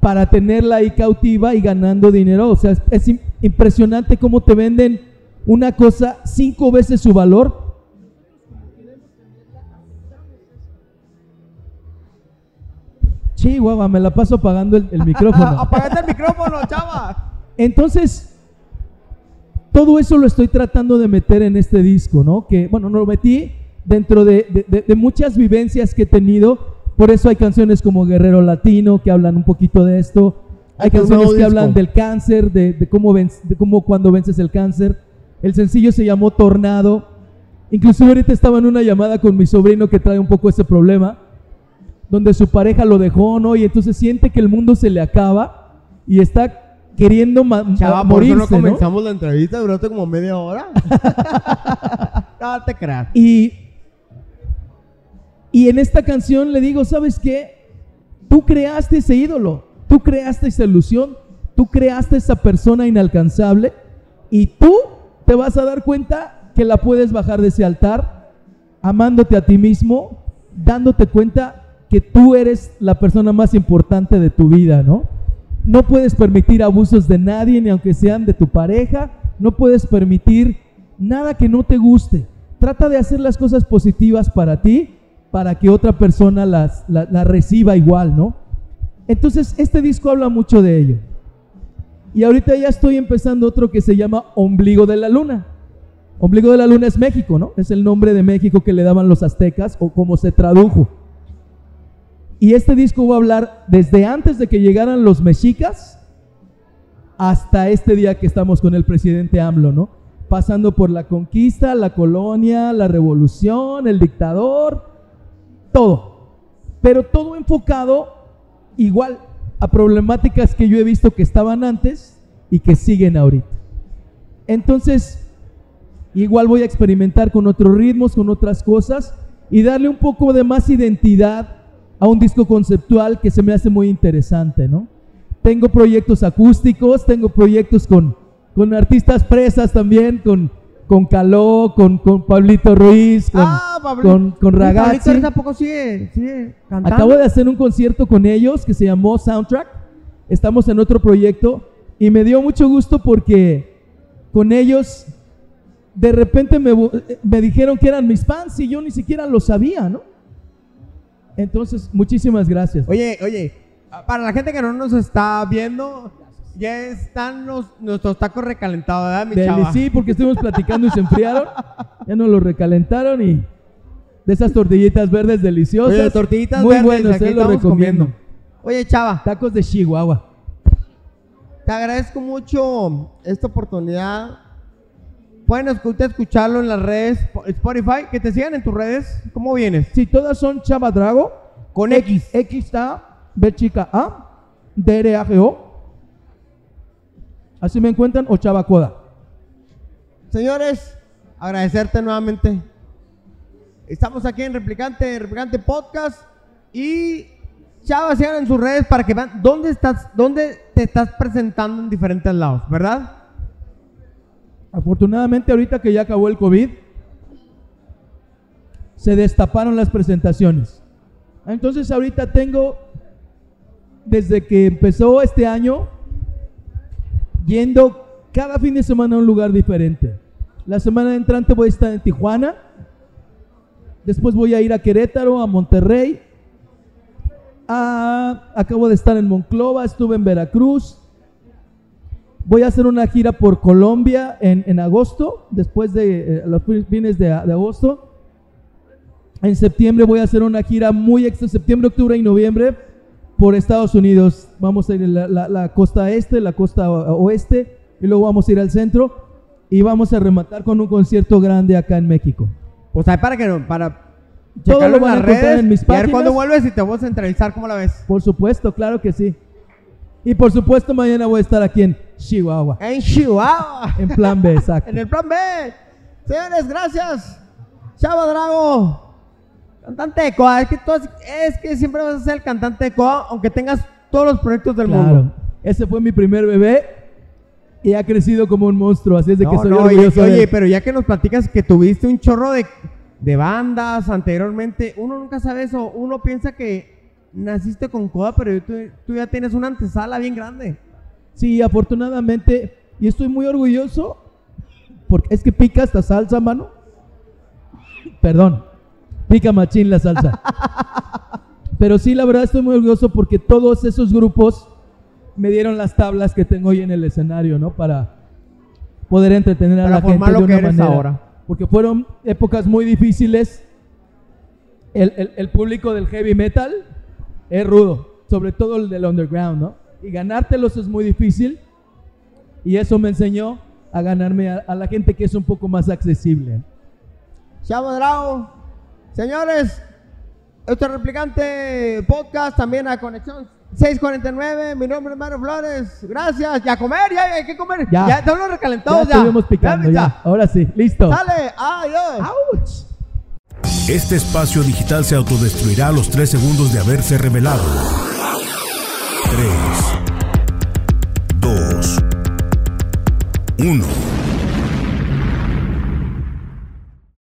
para tenerla ahí cautiva y ganando dinero. O sea, es, impresionante cómo te venden una cosa cinco veces su valor. Chihuahua, me la paso apagando el, micrófono. Apagate el micrófono, chava. Entonces, todo eso lo estoy tratando de meter en este disco, ¿no? Que, bueno, no lo metí dentro de, de muchas vivencias que he tenido por eso hay canciones como Guerrero Latino que hablan un poquito de esto. Hay canciones que hablan del cáncer, de, cómo de cómo cuando vences el cáncer. El sencillo se llamó Tornado. Inclusive ahorita estaba en una llamada con mi sobrino que trae un poco ese problema, donde su pareja lo dejó, ¿no? Y entonces siente que el mundo se le acaba y está queriendo Chava, morirse, no comenzamos la entrevista, durante como media hora. no te creas. Y y en esta canción le digo, ¿sabes qué? Tú creaste ese ídolo, tú creaste esa ilusión, tú creaste esa persona inalcanzable y tú te vas a dar cuenta que la puedes bajar de ese altar, amándote a ti mismo, dándote cuenta que tú eres la persona más importante de tu vida, ¿no? No puedes permitir abusos de nadie, ni aunque sean de tu pareja, no puedes permitir nada que no te guste. Trata de hacer las cosas positivas para ti para que otra persona las, la, reciba igual, ¿no? Entonces, este disco habla mucho de ello. Y ahorita ya estoy empezando otro que se llama Ombligo de la Luna. Ombligo de la Luna es México, ¿no? Es el nombre de México que le daban los aztecas o como se tradujo. Y este disco va a hablar desde antes de que llegaran los mexicas hasta este día que estamos con el presidente AMLO, ¿no? Pasando por la conquista, la colonia, la revolución, el dictador, todo. Pero todo enfocado igual a problemáticas que yo he visto que estaban antes y que siguen ahorita. Entonces, igual voy a experimentar con otros ritmos, con otras cosas y darle un poco de más identidad a un disco conceptual que se me hace muy interesante, ¿no? Tengo proyectos acústicos, tengo proyectos con, con artistas presas también, con con Caló, con, con Pablito Ruiz, con, ah, con, con Ragazzi. tampoco sigue, sigue cantando. Acabo de hacer un concierto con ellos que se llamó Soundtrack. Estamos en otro proyecto y me dio mucho gusto porque con ellos de repente me, me dijeron que eran mis fans y yo ni siquiera lo sabía, ¿no? Entonces, muchísimas gracias. Oye, oye, para la gente que no nos está viendo, ya están los- nuestros tacos recalentados, ¿verdad, mi Deli- chava? sí, porque estuvimos platicando y se enfriaron. Ya nos los recalentaron y de esas tortillitas verdes deliciosas. Oye, tortillitas Muy verdes, buenos, aquí eh, lo recomiendo. comiendo. Oye, chava, Tacos de Chihuahua. te agradezco mucho esta oportunidad. Pueden escuchar, escucharlo en las redes, Spotify, que te sigan en tus redes. ¿Cómo vienes? Sí, todas son Chava Drago. Con X. X A, B chica A, D R A G O. Así me encuentran o Chava Coda. Señores, agradecerte nuevamente. Estamos aquí en Replicante, Replicante Podcast y Chava, sigan en sus redes para que vean dónde estás, dónde te estás presentando en diferentes lados, ¿verdad? Afortunadamente ahorita que ya acabó el COVID, se destaparon las presentaciones. Entonces ahorita tengo, desde que empezó este año, yendo cada fin de semana a un lugar diferente. La semana entrante voy a estar en Tijuana, después voy a ir a Querétaro, a Monterrey, acabo de estar en Monclova, estuve en Veracruz, Voy a hacer una gira por Colombia en, en agosto, después de eh, los fines de, de agosto. En septiembre voy a hacer una gira muy extra, septiembre, octubre y noviembre por Estados Unidos. Vamos a ir a la, la- la costa este, la costa o- oeste y luego vamos a ir al centro y vamos a rematar con un concierto grande acá en México. Pues ahí para que no, para Todo lo van a redes en mis y a ver páginas. cuándo vuelves y te vamos a entrevistar, ¿cómo la ves? Por supuesto, claro que sí. Y por supuesto mañana voy a estar aquí en Chihuahua, En Chihuahua. en plan B, exacto. En el plan B. Señores, gracias. Chava Drago. Cantante de Coa. Es que, tú es que siempre vas a ser el cantante de Coa, aunque tengas todos los proyectos del Claro. mundo. Ese fue mi primer bebé y ha crecido como un monstruo, así es de que soy no, oye, orgulloso de oye, él. pero ya que nos platicas que tuviste un chorro de, de bandas anteriormente, uno nunca sabe eso. Uno piensa que naciste con Coda, pero tú, tú ya tienes una antesala bien grande. Sí, afortunadamente, y estoy muy orgulloso, porque es que pica esta salsa, mano. Perdón, pica machín la salsa. Pero sí, la verdad estoy muy orgulloso porque todos esos grupos me dieron las tablas que tengo hoy en el escenario, ¿no? Para poder entretener a Para la gente de que una eres manera. ahora. Porque fueron épocas muy difíciles. El, el- el público del heavy metal es rudo, sobre todo el del underground, ¿no? Y ganártelos es muy difícil. Y eso me enseñó a ganarme a, a la gente que es un poco más accesible. Chavo Drago. Señores, este replicante podcast también a Conexión 649. Mi nombre es Mario Flores. Gracias. Y a comer, ya hay que comer. Ya. Ya, estamos Ya recalentados ya. estuvimos picando, ya. Ahora sí, listo. Sale. Adiós. ¡Auch! Este espacio digital se autodestruirá a los 3 segundos de haberse revelado. 3, 2, 1.